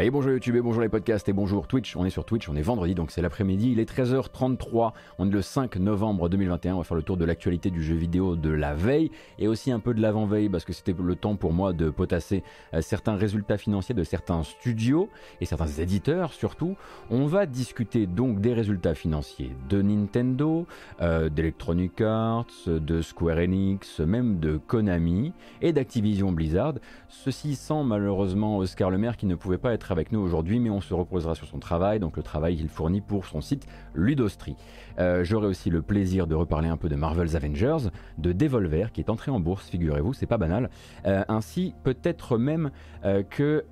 Et bonjour YouTube et bonjour les podcasts et bonjour Twitch. On est sur Twitch, on est vendredi donc c'est l'après-midi, il est 13h33, on est le 5 novembre 2021, on va faire le tour de l'actualité du jeu vidéo de la veille et aussi un peu de l'avant-veille parce que c'était le temps pour moi de potasser euh, certains résultats financiers de certains studios et certains éditeurs surtout. On va discuter donc des résultats financiers de Nintendo, euh, d'Electronic Arts, de Square Enix, même de Konami et d'Activision Blizzard. Ceci sans malheureusement Oscar Le Maire qui ne pouvait pas être avec nous aujourd'hui, mais on se reposera sur son travail, donc le travail qu'il fournit pour son site Ludostri. Euh, j'aurai aussi le plaisir de reparler un peu de Marvel's Avengers, de Devolver qui est entré en bourse, figurez-vous, c'est pas banal, euh, ainsi peut-être même euh, que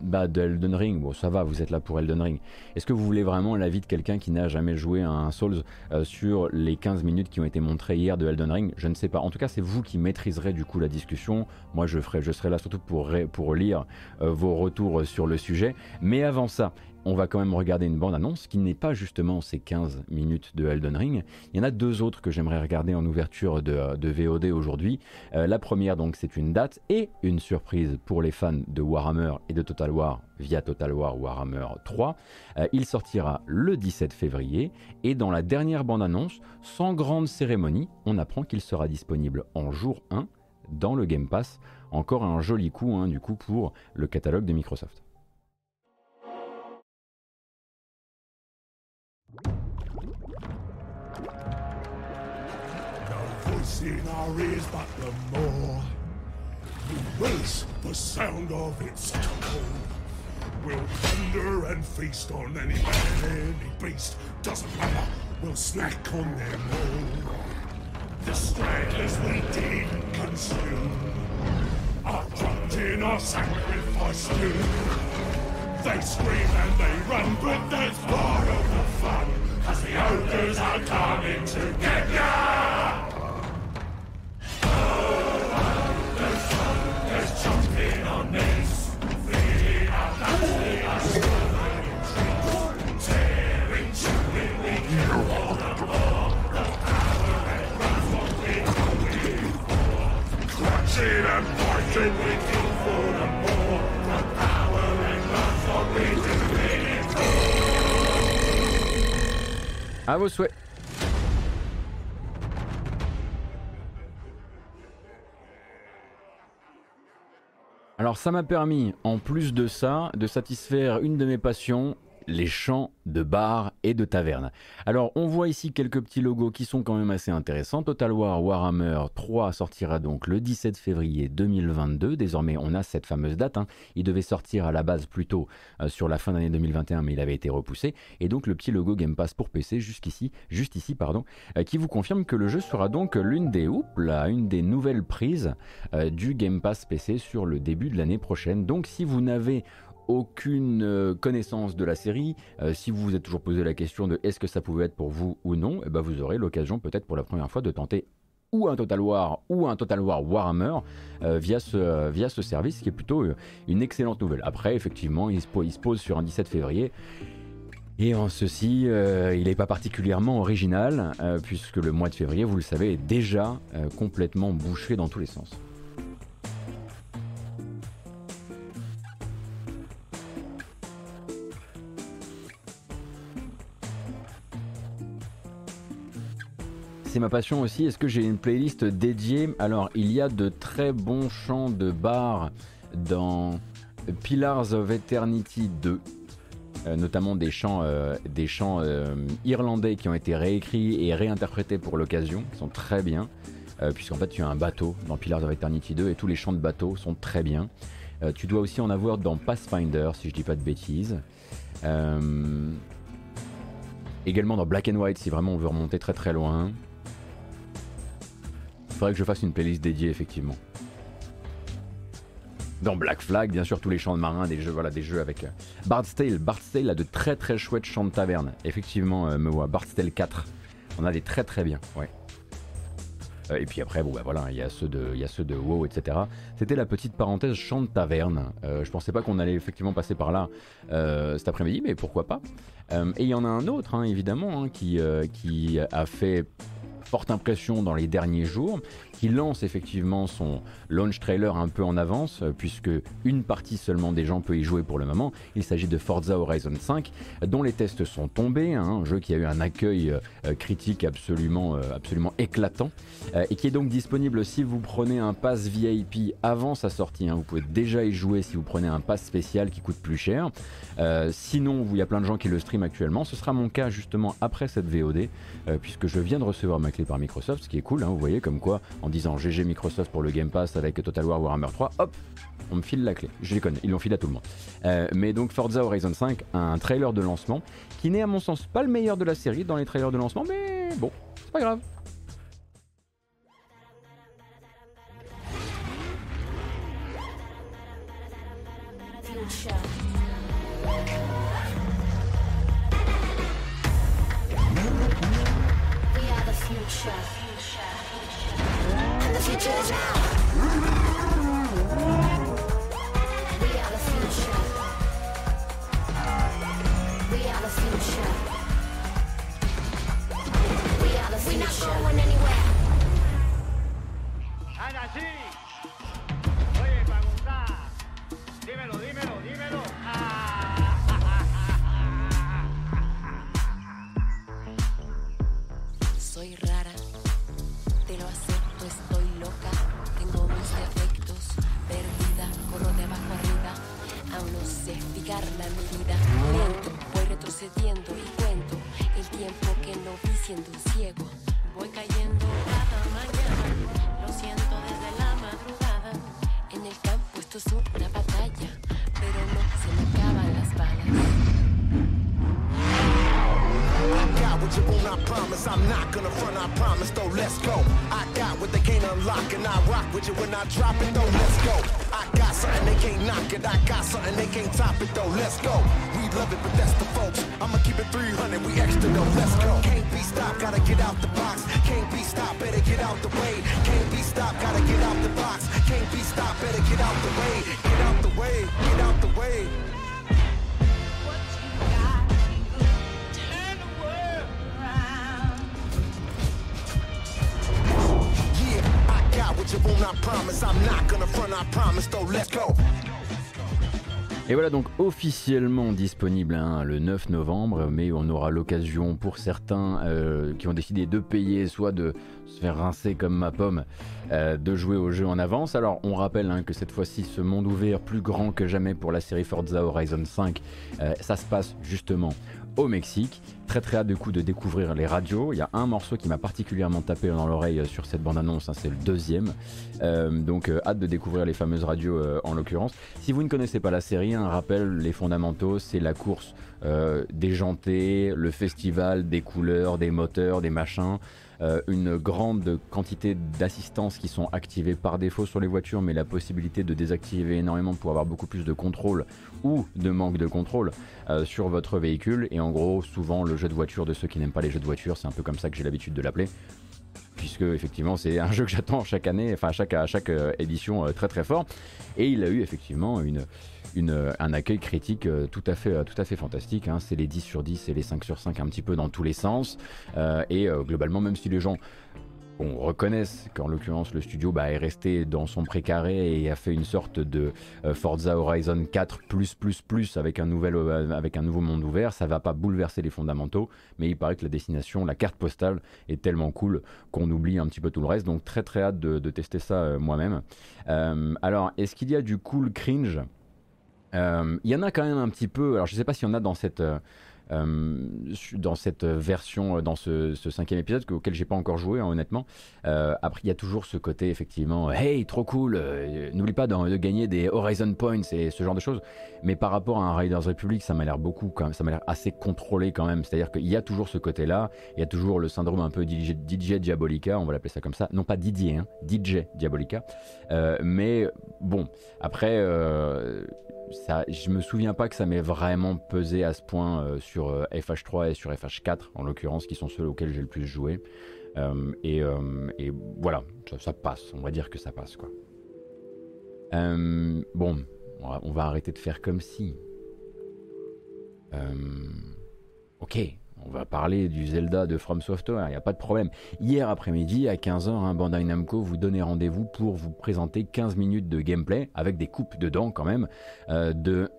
bah, de Elden Ring. Bon, ça va, vous êtes là pour Elden Ring. Est-ce que vous voulez vraiment l'avis de quelqu'un qui n'a jamais joué à un Souls sur les 15 minutes qui ont été montrées hier de Elden Ring? Je ne sais pas. En tout cas, c'est vous qui maîtriserez du coup la discussion. Moi, je, serai là surtout pour lire vos retours sur le sujet. Mais avant ça, on va quand même regarder une bande-annonce qui n'est pas justement ces 15 minutes de Elden Ring. Il y en a deux autres que j'aimerais regarder en ouverture de, VOD aujourd'hui. Euh, la première, donc, c'est une date et une surprise pour les fans de Warhammer et de Total War via Total War Warhammer 3. Euh, il sortira le 17 février et dans la dernière bande-annonce, sans grande cérémonie, on apprend qu'il sera disponible en jour 1 dans le Game Pass. Encore un joli coup, hein, du coup, pour le catalogue de Microsoft. In our ears, but the more we race the sound of its toll. We'll thunder and feast on any man, any beast. Doesn't matter, we'll snack on them all. The stragglers we didn't consume are dropped in our sacrifice too. They scream and they run, but that's part of the fun. Cause the ogres are coming to get ya! À vos souhaits. Alors ça m'a permis, en plus de ça, de satisfaire une de mes passions, les champs de bars et de tavernes. Alors on voit ici quelques petits logos qui sont quand même assez intéressants. Total War Warhammer 3 sortira donc le 17 février 2022. Désormais on a cette fameuse date. Hein. Il devait sortir à la base plutôt euh, sur la fin d'année 2021 mais il avait été repoussé. Et donc le petit logo Game Pass pour PC jusqu'ici, juste ici pardon, euh, qui vous confirme que le jeu sera donc l'une des, là, une des nouvelles prises euh, du Game Pass PC sur le début de l'année prochaine. Donc si vous n'avez aucune euh, connaissance de la série, euh, si vous vous êtes toujours posé la question de est-ce que ça pouvait être pour vous ou non, eh ben vous aurez l'occasion peut-être pour la première fois de tenter ou un Total War ou un Total War Warhammer euh, via, ce, via ce service qui est plutôt une excellente nouvelle. Après, effectivement, il se, il se pose sur un 17 février. Et en ceci, il n'est pas particulièrement original, puisque le mois de février, vous le savez, est déjà complètement bouché dans tous les sens. C'est ma passion aussi. Est-ce que j'ai une playlist dédiée? Alors, il y a de très bons chants de bar dans Pillars of Eternity 2. Euh, notamment des chants, euh, des chants euh, irlandais qui ont été réécrits et réinterprétés pour l'occasion, sont très bien, puisqu'en fait tu as un bateau dans Pillars of Eternity 2 et tous les chants de bateau sont très bien. tu dois aussi en avoir dans Pathfinder, si je dis pas de bêtises. également dans Black and White, si vraiment on veut remonter très très loin. Faudrait que je fasse une playlist dédiée, effectivement. Dans Black Flag, bien sûr, tous les chants de marins, des jeux, voilà, des jeux avec. Euh, Bard's Tale. Bard's Tale a de très très chouettes chants de taverne. Effectivement, euh, me voit. Bard's Tale 4. On a des très très bien, ouais. Euh, et puis après, bon bah voilà, il y a ceux de, il y a ceux de WoW, etc. C'était la petite parenthèse chant de taverne. je pensais pas qu'on allait effectivement passer par là cet après-midi, mais pourquoi pas. et il y en a un autre, hein, évidemment, hein, qui, qui a fait forte impression dans les derniers jours, qui lance effectivement son launch trailer un peu en avance, euh, puisque une partie seulement des gens peut y jouer pour le moment. Il s'agit de Forza Horizon 5, dont les tests sont tombés, hein, un jeu qui a eu un accueil euh, critique absolument, absolument éclatant, et qui est donc disponible si vous prenez un pass VIP avant sa sortie. Hein. vous pouvez déjà y jouer si vous prenez un pass spécial qui coûte plus cher. sinon, il y a plein de gens qui le stream actuellement. Ce sera mon cas justement après cette VOD, euh, puisque je viens de recevoir ma clé par Microsoft, ce qui est cool, hein, vous voyez, comme quoi, en disant GG Microsoft pour le Game Pass avec Total War Warhammer 3, hop, on me file la clé. Je les connais, ils l'ont filé à tout le monde. Euh, mais donc Forza Horizon 5, un trailer de lancement, qui n'est à mon sens pas le meilleur de la série dans les trailers de lancement, mais bon, c'est pas grave. future. And the future is now. though, let's go. We love it, but that's the folks. I'ma keep it 300, we extra though, let's go. Can't be stopped, gotta get out the Et voilà donc officiellement disponible hein, le 9 novembre, mais on aura l'occasion pour certains euh, qui ont décidé de payer, soit de se faire rincer comme ma pomme, euh, de jouer au jeu en avance. Alors on rappelle hein, que cette fois-ci ce monde ouvert plus grand que jamais pour la série Forza Horizon 5, euh, ça se passe justement au Mexique. Très très hâte du coup de découvrir les radios. Il y a un morceau qui m'a particulièrement tapé dans l'oreille euh, sur cette bande-annonce, hein, c'est le deuxième. Euh, donc euh, hâte de découvrir les fameuses radios en l'occurrence. Si vous ne connaissez pas la série, un rappel, les fondamentaux, c'est la course déjantée, le festival des couleurs, des moteurs, des machins. Une grande quantité d'assistances qui sont activées par défaut sur les voitures, mais la possibilité de désactiver énormément pour avoir beaucoup plus de contrôle ou de manque de contrôle euh, sur votre véhicule. Et en gros, souvent le jeu de voiture de ceux qui n'aiment pas les jeux de voiture, c'est un peu comme ça que j'ai l'habitude de l'appeler puisque effectivement c'est un jeu que j'attends chaque année, enfin à chaque, à chaque euh, édition très très fort. Et il a eu effectivement un accueil critique euh, tout à fait, euh, fantastique. Hein. C'est les 10 sur 10 et les 5 sur 5 un petit peu dans tous les sens. Euh, et globalement, même si les gens on reconnaissent qu'en l'occurrence le studio bah, est resté dans son précaré et a fait une sorte de Forza Horizon 4 avec un, nouvel, avec un nouveau monde ouvert, ça va pas bouleverser les fondamentaux, mais il paraît que la destination, la carte postale est tellement cool qu'on oublie un petit peu tout le reste, donc très très hâte de, tester ça moi-même. alors, est-ce qu'il y a du cool cringe? Euh, il y en a quand même un petit peu. Alors je ne sais pas s'il y en a dans cette, euh, euh, dans cette version, dans ce, cinquième épisode auquel j'ai pas encore joué hein, honnêtement. après il y a toujours ce côté effectivement, hey trop cool, n'oublie pas de, gagner des Horizon Points et ce genre de choses. Mais par rapport à un Riders Republic, ça m'a l'air beaucoup, quand même, ça m'a l'air assez contrôlé quand même. C'est-à-dire qu'il y a toujours ce côté-là, il y a toujours le syndrome un peu DJ, Diabolica, on va l'appeler ça comme ça. Non pas Didier, hein, DJ Diabolica. mais bon, après ça, je me souviens pas que ça m'ait vraiment pesé à ce point euh, sur FH3 euh, et sur FH4 en l'occurrence, qui sont ceux auxquels j'ai le plus joué. Euh, et, voilà, ça, passe, on va dire que ça passe quoi. bon, on va, arrêter de faire comme si. ok, on va parler du Zelda de From Software, il n'y a pas de problème. Hier après-midi, à 15h, hein, Bandai Namco vous donnez rendez-vous pour vous présenter 15 minutes de gameplay, avec des coupes dedans quand même, euh, de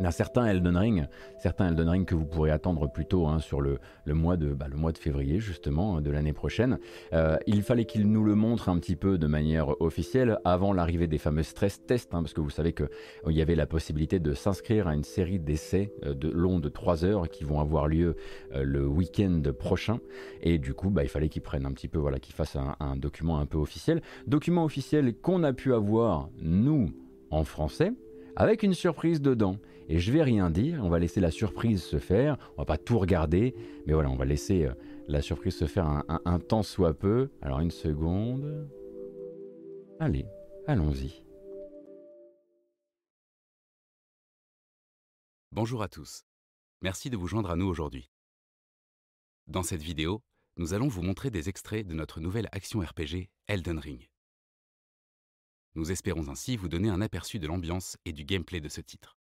d'un certain Elden Ring, certains Elden Ring que vous pourrez attendre plutôt hein, sur le, mois de, bah, le mois de février justement de l'année prochaine. Euh, il fallait qu'il nous le montre un petit peu de manière officielle avant l'arrivée des fameux stress tests, hein, parce que vous savez qu'il euh, y avait la possibilité de s'inscrire à une série d'essais euh, de long de 3 heures qui vont avoir lieu le week-end prochain, et du coup bah, il fallait qu'ils prennent un petit peu, voilà, qu'ils fassent un document un peu officiel, document officiel qu'on a pu avoir nous en français avec une surprise dedans. Et je vais rien dire, on va laisser la surprise se faire, on va pas tout regarder, mais voilà, on va laisser euh, la surprise se faire un, temps soit peu. Alors une seconde. Allez, allons-y. Bonjour à tous. Merci de vous joindre à nous aujourd'hui. Dans cette vidéo, nous allons vous montrer des extraits de notre nouvelle action RPG Elden Ring. Nous espérons ainsi vous donner un aperçu de l'ambiance et du gameplay de ce titre.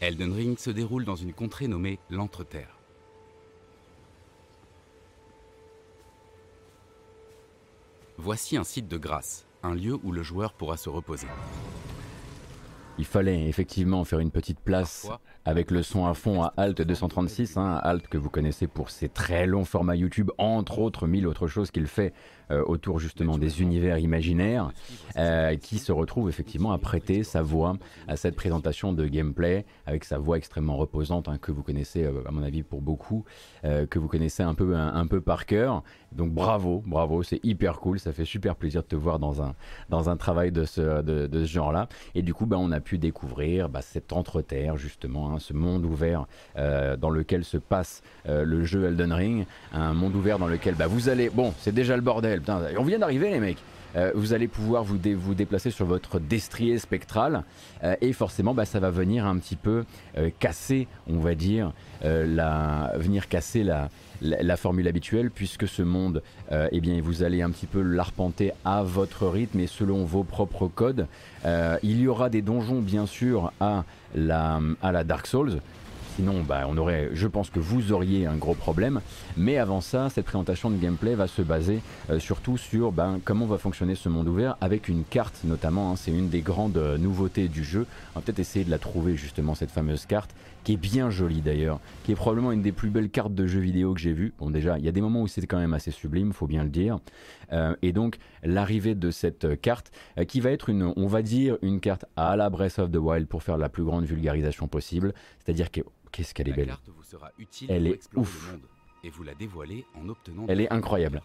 Elden Ring se déroule dans une contrée nommée l'Entreterre. Voici un site de grâce, un lieu où le joueur pourra se reposer. Il fallait effectivement faire une petite place avec le son à fond à Alt 236, hein, Alt que vous connaissez pour ses très longs formats YouTube, entre autres mille autres choses qu'il fait autour justement des univers imaginaires, euh, qui se retrouve effectivement à prêter sa voix à cette présentation de gameplay, avec sa voix extrêmement reposante, hein, que vous connaissez euh, à mon avis pour beaucoup, que vous connaissez un peu, un, peu par cœur. Donc bravo, bravo, c'est hyper cool, ça fait super plaisir de te voir dans un, dans un travail de ce, de, ce genre-là. Et du coup, bah, on a pu découvrir bah, cet entre-terre, justement, hein, ce monde ouvert dans lequel se passe le jeu Elden Ring, un monde ouvert dans lequel bah, vous allez... Bon, c'est déjà le bordel on vient d'arriver les mecs. Euh, vous allez pouvoir vous, déplacer sur votre destrier spectral euh, et forcément bah, ça va venir un petit peu euh, casser, on va dire, la, venir casser la, formule habituelle puisque ce monde, eh bien, vous allez un petit peu l'arpenter à votre rythme et selon vos propres codes. il y aura des donjons bien sûr à la Dark Souls Sinon, bah, on aurait, je pense que vous auriez un gros problème. Mais avant ça, cette présentation de gameplay va se baser euh, surtout sur ben, comment va fonctionner ce monde ouvert avec une carte notamment. Hein. c'est une des grandes euh, nouveautés du jeu. On va peut-être essayer de la trouver justement cette fameuse carte qui est bien jolie d'ailleurs, qui est probablement une des plus belles cartes de jeux vidéo que j'ai vues. Bon déjà, il y a des moments où c'est quand même assez sublime, faut bien le dire. Euh, et donc l'arrivée de cette carte, qui va être une, on va dire une carte à la Breath of the Wild pour faire la plus grande vulgarisation possible, c'est-à-dire que Qu'est-ce qu'elle est belle. Elle est ouf et vous la dévoilez en obtenant. Elle est incroyable.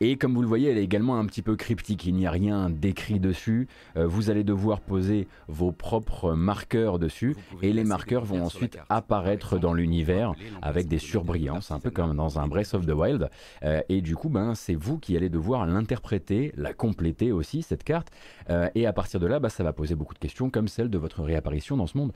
Et comme vous le voyez, elle est également un petit peu cryptique. Il n'y a rien d'écrit dessus. Euh, vous allez devoir poser vos propres marqueurs dessus et les marqueurs vont ensuite apparaître dans l'univers avec des surbrillances, un peu comme dans un Breath of the Wild. Euh, et du coup, ben, c'est vous qui allez devoir l'interpréter, la compléter aussi, cette carte. Euh, et à partir de là, bah, ça va poser beaucoup de questions comme celle de votre réapparition dans ce monde.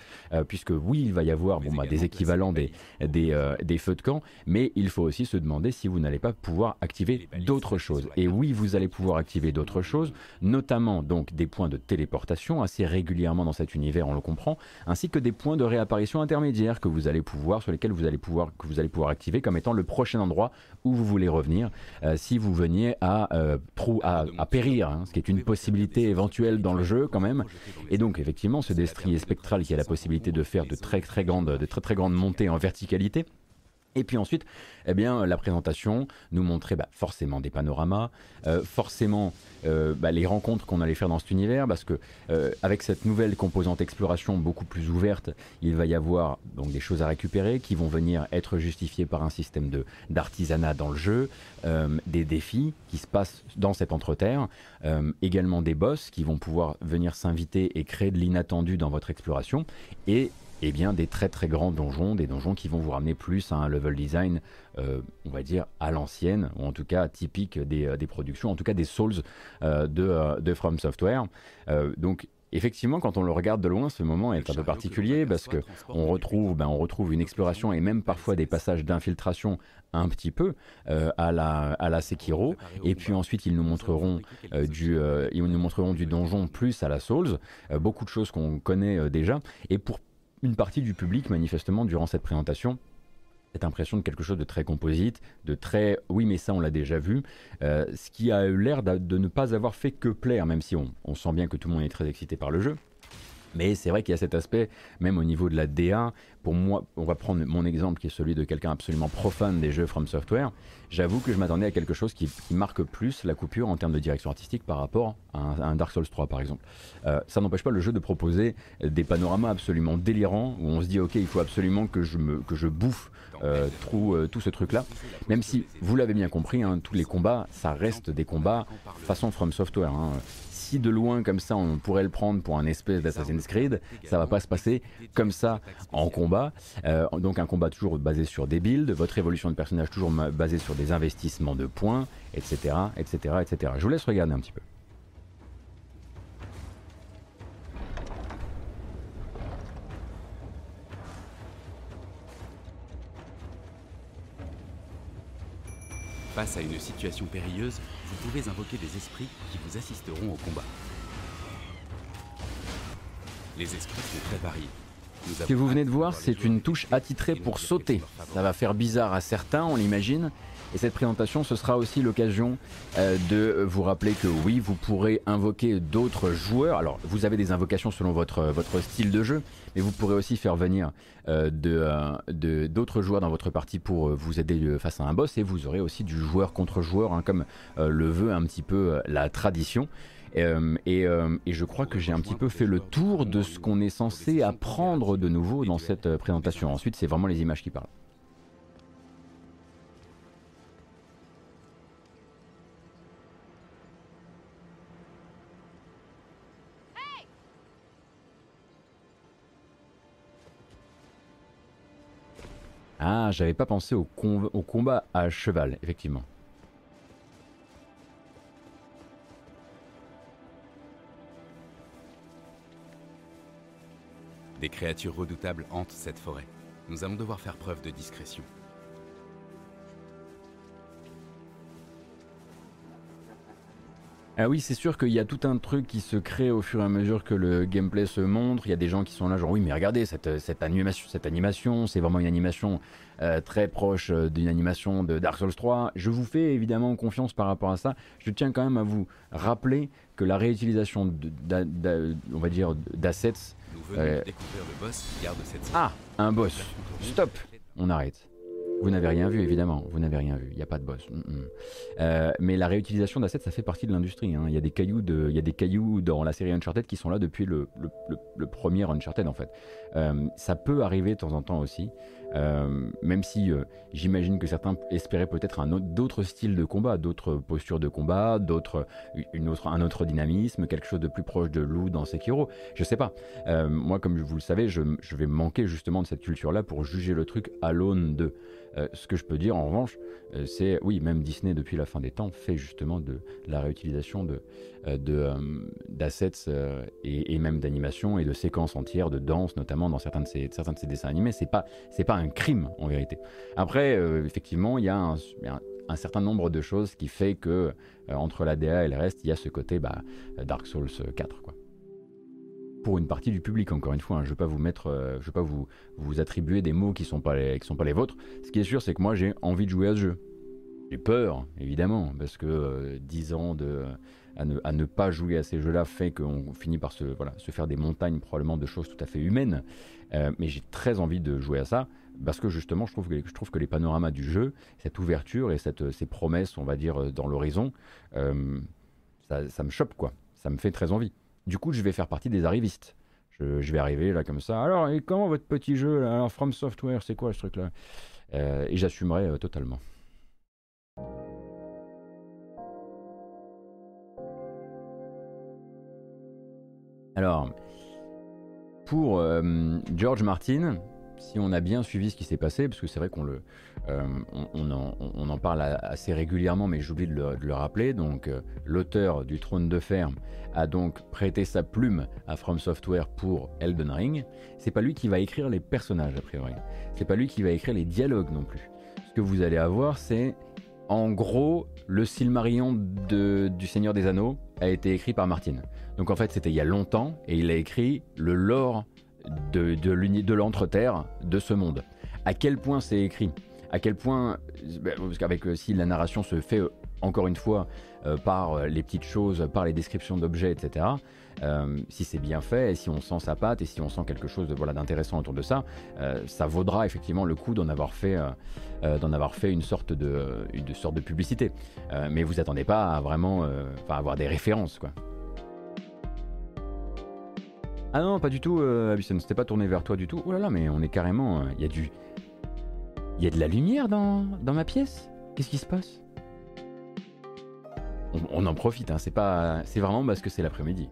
puisque oui, il va y avoir bon, bah, des équivalents des, des, des feux de camp, mais il faut aussi se demander si vous n'allez pas pouvoir activer d'autres choses. Et oui, vous allez pouvoir activer d'autres choses, notamment donc des points de téléportation assez régulièrement dans cet univers, on le comprend, ainsi que des points de réapparition intermédiaires que vous allez pouvoir, sur lesquels vous allez pouvoir, que vous allez pouvoir activer comme étant le prochain endroit où vous voulez revenir euh, si vous veniez à, euh, à, périr, hein, ce qui est une possibilité éventuelle dans le jeu quand même. Et donc effectivement, ce destrier spectral qui a la possibilité de faire de très très grandes, de très très grandes montées en verticalité. Et puis ensuite, eh bien, la présentation nous montrait bah, forcément des panoramas, euh, forcément euh, bah, les rencontres qu'on allait faire dans cet univers, parce que euh, avec cette nouvelle composante exploration beaucoup plus ouverte, il va y avoir donc des choses à récupérer qui vont venir être justifiées par un système de d'artisanat dans le jeu, des défis qui se passent dans cette entreterre, également des boss qui vont pouvoir venir s'inviter et créer de l'inattendu dans votre exploration, et eh bien des très très grands donjons, des donjons qui vont vous ramener plus à un level design, euh, on va dire à l'ancienne, ou en tout cas typique des, euh, productions, en tout cas des Souls euh, de, de, From Software. donc effectivement, quand on le regarde de loin, ce moment est un peu particulier parce que on retrouve, ben, on retrouve une exploration et même parfois des passages d'infiltration un petit peu euh, à, la, à la Sekiro. Et puis ensuite, ils nous montreront, euh, du, euh, ils nous montreront du donjon plus à la Souls. beaucoup de choses qu'on connaît déjà. Et pour une partie du public, manifestement, durant cette présentation, cette impression de quelque chose de très composite, de très oui mais ça on l'a déjà vu, ce qui a eu l'air de ne pas avoir fait que plaire, même si on, on, sent bien que tout le monde est très excité par le jeu. Mais c'est vrai qu'il y a cet aspect, même au niveau de la DA. Pour moi, on va prendre mon exemple qui est celui de quelqu'un absolument profane des jeux From Software. J'avoue que je m'attendais à quelque chose qui, marque plus la coupure en termes de direction artistique par rapport à un, Dark Souls 3 par exemple. Euh, ça n'empêche pas le jeu de proposer des panoramas absolument délirants où on se dit ok il faut absolument que je, que je bouffe euh, tout, euh, tout, ce truc là. Même si vous l'avez bien compris, hein, tous les combats ça reste des combats façon From Software. Hein de loin comme ça on pourrait le prendre pour un espèce d'Assassin's Creed, ça va pas se passer comme ça en combat. Euh, donc un combat toujours basé sur des builds, votre évolution de personnage toujours basée sur des investissements de points, etc., etc., etc. Je vous laisse regarder un petit peu. Face à une situation périlleuse, vous pouvez invoquer des esprits qui vous assisteront au combat. Les esprits sont très variés. Ce que vous venez de voir, c'est une touche attitrée pour sauter. Ça va faire bizarre à certains, on l'imagine, et cette présentation, ce sera aussi l'occasion euh, de vous rappeler que oui, vous pourrez invoquer d'autres joueurs. Alors, vous avez des invocations selon votre, votre style de jeu, mais vous pourrez aussi faire venir euh, euh, de, d'autres joueurs dans votre partie pour vous aider face à un boss, et vous aurez aussi du joueur contre joueur, hein, comme le veut un petit peu la tradition. et, je crois que j'ai un petit peu fait le tour de ce qu'on est censé apprendre de nouveau dans cette présentation. Ensuite, c'est vraiment les images qui parlent. Ah, j'avais pas pensé au, combat à cheval, effectivement. Des créatures redoutables hantent cette forêt. Nous allons devoir faire preuve de discrétion. Ah oui, c'est sûr qu'il y a tout un truc qui se crée au fur et à mesure que le gameplay se montre. Il y a des gens qui sont là, genre oui, mais regardez cette, cette animation, cette animation, c'est vraiment une animation euh, très proche euh, d'une animation de Dark Souls 3. Je vous fais évidemment confiance par rapport à ça. Je tiens quand même à vous rappeler que la réutilisation, de, on va dire, d'assets. Euh, découvrir le boss qui garde cette. Ah, un boss. Stop. On arrête. Vous n'avez rien vu, évidemment. Vous n'avez rien vu. Il n'y a pas de boss. Euh, mais la réutilisation d'assets, ça fait partie de l'industrie. Hein. Il, y a des cailloux de, il y a des cailloux dans la série Uncharted qui sont là depuis le, premier Uncharted, en fait. Euh, ça peut arriver de temps en temps aussi. Euh, même si j'imagine que certains espéraient peut-être un d'autres styles de combat, d'autres postures de combat, d'autres, une autre, un autre dynamisme, quelque chose de plus proche de loup dans Sekiro. Je sais pas. moi, comme vous le savez, je, vais manquer justement de cette culture-là pour juger le truc à l'aune de. Euh, ce que je peux dire en revanche, euh, c'est oui, même Disney depuis la fin des temps fait justement de la réutilisation de, euh, d'assets et, même d'animation et de séquences entières de danse, notamment dans certains de ces dessins animés. C'est pas c'est pas un crime en vérité. Après, effectivement, il y a un, certain nombre de choses qui fait que entre la DA et le reste, il y a ce côté bah, Dark Souls 4 quoi pour une partie du public, encore une fois. Hein. Je ne vais pas vous mettre, euh, je vais pas vous, attribuer des mots qui ne sont, pas les, qui sont pas les vôtres. Ce qui est sûr, c'est que moi, j'ai envie de jouer à ce jeu. J'ai peur, évidemment, parce que 10 euh, ans à, ne, pas jouer à ces jeux-là fait qu'on finit par se faire des montagnes probablement de choses tout à fait humaines. Euh, mais j'ai très envie de jouer à ça, parce que justement, je trouve que, les panoramas du jeu, cette ouverture et ces promesses, on va dire, dans l'horizon, ça, ça me chope, quoi. Ça me fait très envie. Du coup, je vais faire partie des arrivistes. Je, vais arriver là comme ça. Alors, comment votre petit jeu là? Alors, From Software, c'est quoi ce truc-là? Euh, Et j'assumerai euh, totalement. Alors, pour euh, George Martin, si on a bien suivi ce qui s'est passé, parce que c'est vrai qu'on le, euh, on, en, parle assez régulièrement, mais j'oublie de, de, le rappeler. Donc, euh, l'auteur du Trône de Fer a donc prêté sa plume à From Software pour Elden Ring. C'est pas lui qui va écrire les personnages a priori. C'est pas lui qui va écrire les dialogues non plus. Ce que vous allez avoir, c'est en gros le Silmarillion de, du Seigneur des Anneaux a été écrit par Martin. Donc en fait, c'était il y a longtemps et il a écrit le lore de, de, l'entre-terre de ce monde. À quel point c'est écrit? À quel point, bah, parce qu'avec euh, si la narration se fait euh, encore une fois euh, par les petites choses, par les descriptions d'objets, etc. si c'est bien fait, et si on sent sa patte, et si on sent quelque chose de voilà d'intéressant autour de ça, ça vaudra effectivement le coup d'en avoir fait, d'en avoir fait une sorte de, sorte de publicité. mais vous attendez pas à vraiment, avoir des références quoi. Ah non, pas du tout, euh, ne c'était pas tourné vers toi du tout. Oh là là, mais on est carrément. Il euh, y a du. Il y a de la lumière dans, dans ma pièce? Qu'est-ce qui se passe? On, en profite, hein, c'est pas. C'est vraiment parce que c'est l'après-midi.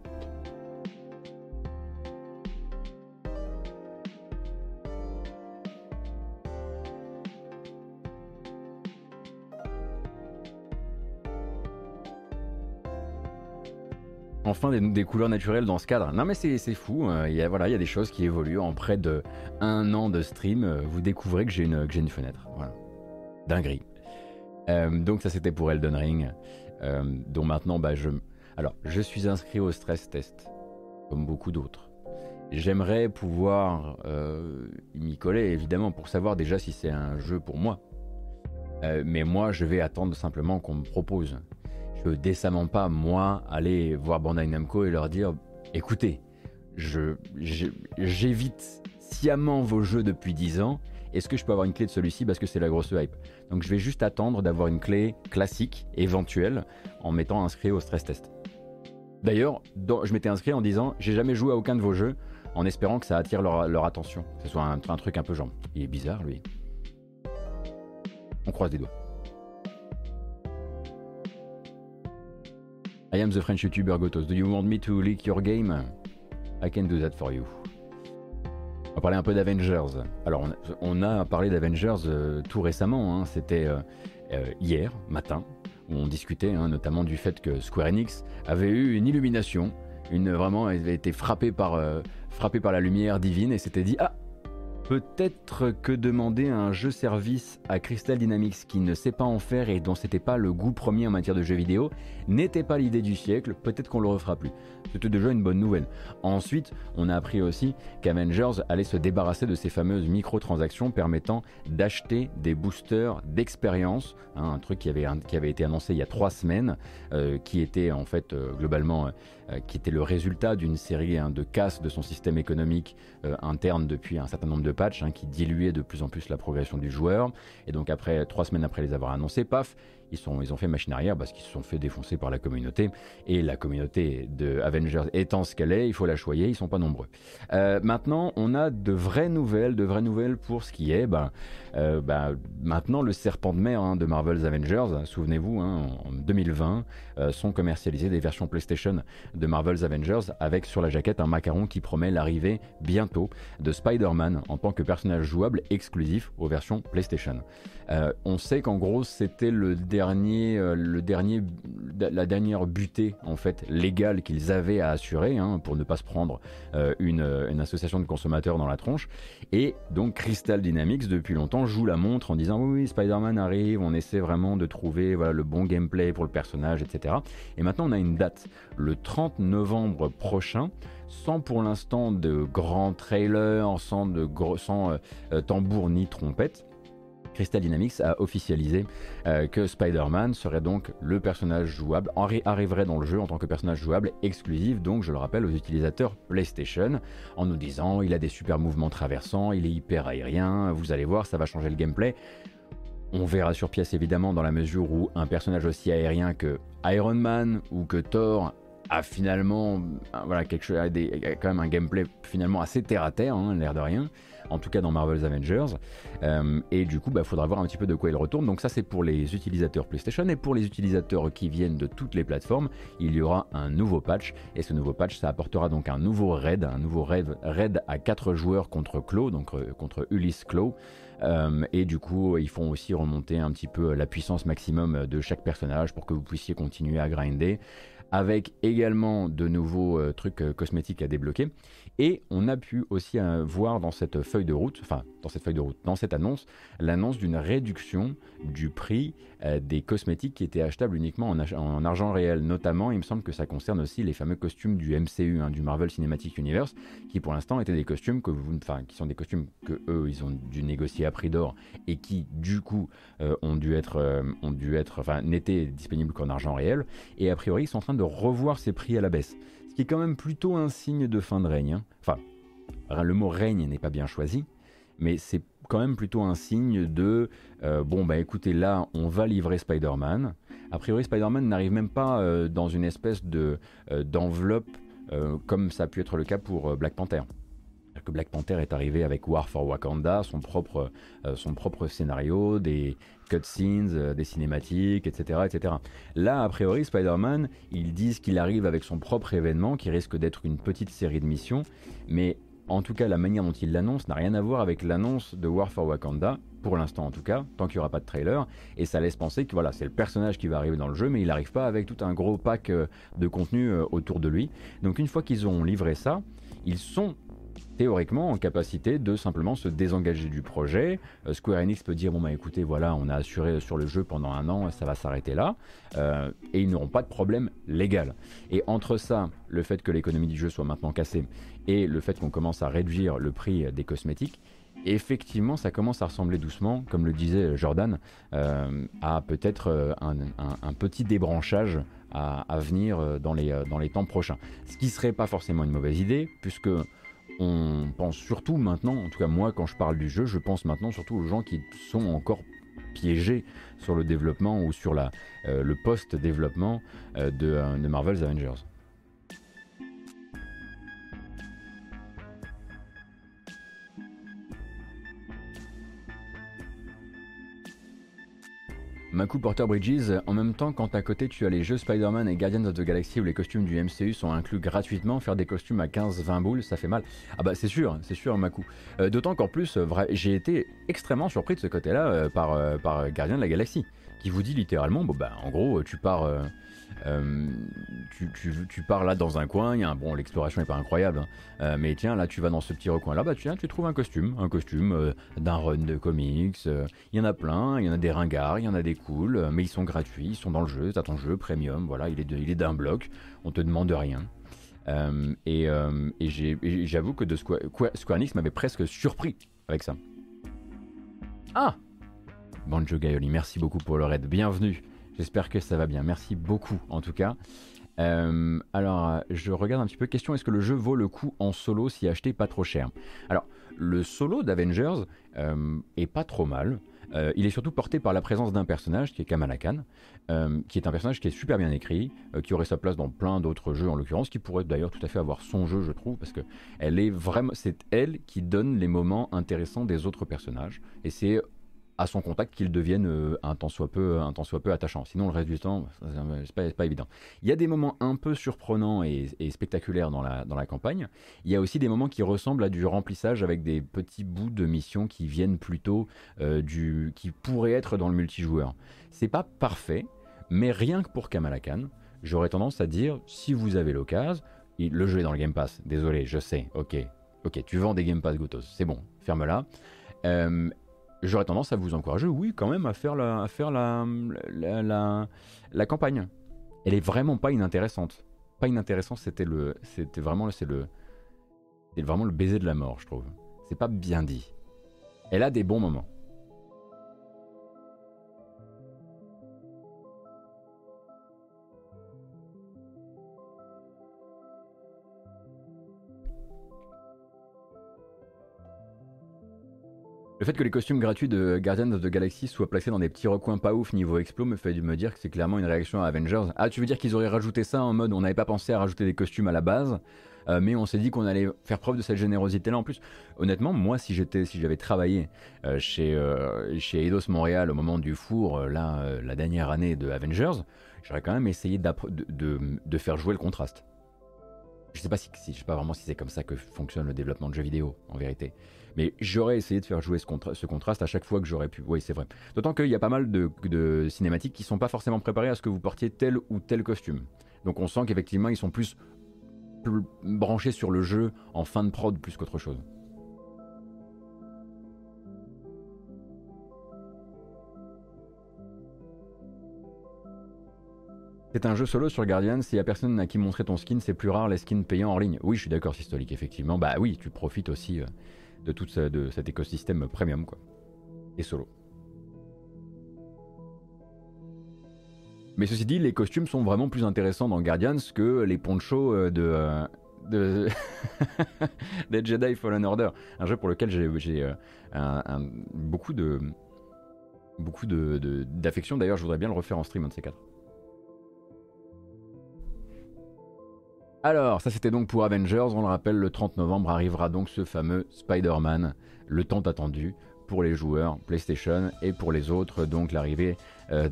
Enfin des, couleurs naturelles dans ce cadre. Non mais c'est fou, euh, il y a, voilà, il y a des choses qui évoluent. En près de un an de stream, euh, vous découvrez que j'ai une, une fenêtre. Voilà. Dinguerie. Euh, donc ça c'était pour Elden Ring, dont maintenant bah, je... Alors je suis inscrit au stress test, comme beaucoup d'autres. J'aimerais pouvoir m'y coller évidemment pour savoir déjà si c'est un jeu pour moi. mais moi je vais attendre simplement qu'on me propose je peux décemment pas, moi, aller voir Bandai Namco et leur dire écoutez, j'évite sciemment vos jeux depuis 10 ans. Est-ce que je peux avoir une clé de celui-ci parce que c'est la grosse hype? Donc je vais juste attendre d'avoir une clé classique, éventuelle, en m'étant inscrit au stress test. D'ailleurs, je m'étais inscrit en disant j'ai jamais joué à aucun de vos jeux, en espérant que ça attire leur, attention. Que ce soit un, un truc un peu genre. Il est bizarre lui. On croise des doigts. I am the French YouTuber Gotos. Do you want me to leak your game? I can do that for you. On va parler un peu d'Avengers. Alors, on a, parlé d'Avengers euh, tout récemment. Hein. C'était euh, euh, hier matin où on discutait hein, notamment du fait que Square Enix avait eu une illumination. Une, vraiment, avait été frappé par, frappé par la lumière divine et s'était dit Ah, Peut-être que demander un jeu-service à Crystal Dynamics qui ne sait pas en faire et dont c'était pas le goût premier en matière de jeux vidéo n'était pas l'idée du siècle, peut-être qu'on le refera plus. C'était déjà une bonne nouvelle. Ensuite, on a appris aussi qu'Avengers allait se débarrasser de ces fameuses microtransactions permettant d'acheter des boosters d'expérience, hein, un truc qui avait, qui avait été annoncé il y a trois semaines, euh, qui était en fait euh, globalement euh, qui était le résultat d'une série hein, de casses de son système économique euh, interne depuis un certain nombre de patchs hein, qui diluaient de plus en plus la progression du joueur. Et donc après, trois semaines après les avoir annoncés, paf, ils, sont, ils ont fait machine arrière parce qu'ils se sont fait défoncer par la communauté. Et la communauté de Avengers étant ce qu'elle est, il faut la choyer, ils sont pas nombreux. Euh, maintenant, on a de vraies nouvelles, de vraies nouvelles pour ce qui est, ben, euh, ben maintenant le serpent de mer hein, de Marvel's Avengers, souvenez-vous, hein, en 2020, euh, sont commercialisées des versions PlayStation de Marvel's Avengers avec sur la jaquette un macaron qui promet l'arrivée bientôt de Spider-Man en tant que personnage jouable exclusif aux versions PlayStation. On sait qu'en gros c'était le dernier, euh, le dernier, la dernière butée en fait légale qu'ils avaient à assurer hein, pour ne pas se prendre euh, une, association de consommateurs dans la tronche. Et donc Crystal Dynamics depuis longtemps joue la montre en disant oui, Spider-Man arrive, on essaie vraiment de trouver voilà, le bon gameplay pour le personnage, etc. Et maintenant on a une date, le 30 novembre prochain sans pour l'instant de grands trailers, sans, de sans tambour ni trompette. Crystal Dynamics a officialisé euh, que Spider-Man serait donc le personnage jouable, arriverait dans le jeu en tant que personnage jouable exclusif, donc je le rappelle aux utilisateurs PlayStation, en nous disant il a des super mouvements traversants, il est hyper aérien, vous allez voir, ça va changer le gameplay. On verra sur pièce évidemment dans la mesure où un personnage aussi aérien que Iron Man ou que Thor a finalement voilà, quelque chose, a, quand même un gameplay finalement assez terre à terre, hein, l'air de rien en tout cas dans Marvel's Avengers. Euh, et du coup, il bah, faudra voir un petit peu de quoi il retourne. Donc ça, c'est pour les utilisateurs PlayStation. Et pour les utilisateurs qui viennent de toutes les plateformes, il y aura un nouveau patch. Et ce nouveau patch, ça apportera donc un nouveau raid, un nouveau raid, à 4 joueurs contre Claw, donc euh, contre Ulysse Claw. Euh, et du coup, ils font aussi remonter un petit peu la puissance maximum de chaque personnage pour que vous puissiez continuer à grinder avec également de nouveaux trucs cosmétiques à débloquer. Et on a pu aussi euh, voir dans cette feuille de route, enfin dans cette feuille de route, dans cette annonce, l'annonce d'une réduction du prix euh, des cosmétiques qui étaient achetables uniquement en, argent réel. Notamment, il me semble que ça concerne aussi les fameux costumes du MCU, hein, du Marvel Cinematic Universe, qui pour l'instant étaient des costumes que vous, enfin, qui sont des costumes que eux, ils ont dû négocier à prix d'or et qui, du coup, euh, ont dû être, ont dû être, enfin, n'étaient disponibles qu'en argent réel. Et a priori, ils sont en train de revoir ces prix à la baisse ce qui est quand même plutôt un signe de fin de règne. Hein. Enfin, le mot règne n'est pas bien choisi, mais c'est quand même plutôt un signe de euh, bon bah écoutez là on va livrer Spider-Man. A priori Spider-Man n'arrive même pas euh, dans une espèce de euh, d'enveloppe comme ça a pu être le cas pour Black Panther Black Panther est arrivé avec War for Wakanda, son propre, euh, son propre scénario, des cutscenes, euh, des cinématiques, etc., etc. Là, a priori, Spider-Man, ils disent qu'il arrive avec son propre événement qui risque d'être une petite série de missions, mais en tout cas, la manière dont il l'annonce n'a rien à voir avec l'annonce de War for Wakanda, pour l'instant en tout cas, tant qu'il n'y aura pas de trailer, et ça laisse penser que voilà, c'est le personnage qui va arriver dans le jeu, mais il n'arrive pas avec tout un gros pack euh, de contenu autour de lui. Donc une fois qu'ils ont livré ça, ils sont théoriquement en capacité de simplement se désengager du projet. Euh, Square Enix peut dire bon bah écoutez voilà on a assuré sur le jeu pendant un an, ça va s'arrêter là, euh, et ils n'auront pas de problème légal. Et entre ça, le fait que l'économie du jeu soit maintenant cassée et le fait qu'on commence à réduire le prix des cosmétiques, effectivement, ça commence à ressembler doucement, comme le disait Jordan, euh, à peut-être un, petit débranchage à, venir dans les, dans les temps prochains. Ce qui serait pas forcément une mauvaise idée, puisque on pense surtout maintenant, en tout cas moi quand je parle du jeu, je pense maintenant surtout aux gens qui sont encore piégés sur le développement ou sur la, euh, le post-développement euh, de, euh, de Marvel's Avengers. Maku Porter Bridges, en même temps, quand à côté tu as les jeux Spider-Man et Guardians of the Galaxy où les costumes du MCU sont inclus gratuitement, faire des costumes à 15-20 boules, ça fait mal. Ah bah c'est sûr, c'est sûr Maku. Euh, d'autant qu'en plus, j'ai été extrêmement surpris de ce côté-là euh, par, euh, par Guardian de la Galaxie, qui vous dit littéralement, bon bah en gros, tu pars euh, tu, pars là dans un coin, y a un, bon, l'exploration n'est pas incroyable, hein. euh, mais tiens, là tu vas dans ce petit recoin là, bah tiens, tu trouves un costume, un costume euh, d'un run de comics. Il y en a plein, il y en a des ringards, il y en a des cools, mais ils sont gratuits, ils sont dans le jeu, t'as ton jeu premium, voilà, il est, il d'un bloc, on te demande rien. et, j'avoue que de Square, Enix m'avait presque surpris avec ça. Ah Banjo Gaioli, merci beaucoup pour le raid, bienvenue J'espère que ça va bien. Merci beaucoup en tout cas. Euh, alors, je regarde un petit peu. Question est-ce que le jeu vaut le coup en solo si acheté pas trop cher? Alors, le solo d'Avengers euh, est pas trop mal. Euh, il est surtout porté par la présence d'un personnage qui est Kamala Khan, qui est un personnage qui est super bien écrit, qui aurait sa place dans plein d'autres jeux en l'occurrence, qui pourrait d'ailleurs tout à fait avoir son jeu, je trouve, parce que elle est vraiment, c'est elle qui donne les moments intéressants des autres personnages, et c'est à son contact qu'il devienne euh, un tant soit peu un temps soit peu attachant. Sinon le reste du temps c'est pas, pas évident. Il y a des moments un peu surprenants et, spectaculaires dans la, campagne. Il y a aussi des moments qui ressemblent à du remplissage avec des petits bouts de missions qui viennent plutôt euh, du qui pourraient être dans le multijoueur. C'est pas parfait, mais rien que pour Kamala Khan, j'aurais tendance à dire si vous avez l'occasion, le jeu est dans le Game Pass. Désolé, je sais. Ok, ok, tu vends des Game Pass Gotos, c'est bon, ferme-la. Euh, j'aurais tendance à vous encourager, oui, quand même, à faire la, à faire la, la, la, campagne. Elle est vraiment pas inintéressante. Pas inintéressante, c'était le, c'était vraiment, c'est le, c'est vraiment le baiser de la mort, je trouve. C'est pas bien dit. Elle a des bons moments. Le fait que les costumes gratuits de Guardians of the Galaxy soient placés dans des petits recoins pas ouf niveau explo me fait me dire que c'est clairement une réaction à Avengers. Ah, tu veux dire qu'ils auraient rajouté ça en mode on n'avait pas pensé à rajouter des costumes à la base, euh, mais on s'est dit qu'on allait faire preuve de cette générosité là en plus. Honnêtement, moi si j'étais si j'avais travaillé euh, chez euh, chez Eidos Montréal au moment du four là la dernière année de Avengers, j'aurais quand même essayé de, de, faire jouer le contraste. Je sais pas si, si je sais pas vraiment si c'est comme ça que fonctionne le développement de jeux vidéo en vérité. Mais j'aurais essayé de faire jouer ce, contraste à chaque fois que j'aurais pu. Oui, c'est vrai. D'autant qu'il y a pas mal de, cinématiques qui sont pas forcément préparées à ce que vous portiez tel ou tel costume. Donc on sent qu'effectivement ils sont plus, plus branchés sur le jeu en fin de prod plus qu'autre chose. C'est un jeu solo sur Guardian, s'il n'y a personne à qui montrer ton skin, c'est plus rare les skins payants en ligne. Oui, je suis d'accord, Systolic, effectivement. Bah oui, tu profites aussi euh, de tout de cet écosystème premium quoi. Et solo. Mais ceci dit, les costumes sont vraiment plus intéressants dans Guardians que les ponchos euh, de, euh, de Jedi Fallen Order, un jeu pour lequel j'ai euh, beaucoup de beaucoup de d'affection. D'ailleurs, je voudrais bien le refaire en stream un de ces quatre. Alors, ça c'était donc pour Avengers, on le rappelle, le 30 novembre arrivera donc ce fameux Spider-Man, le temps attendu pour les joueurs PlayStation et pour les autres, donc l'arrivée euh,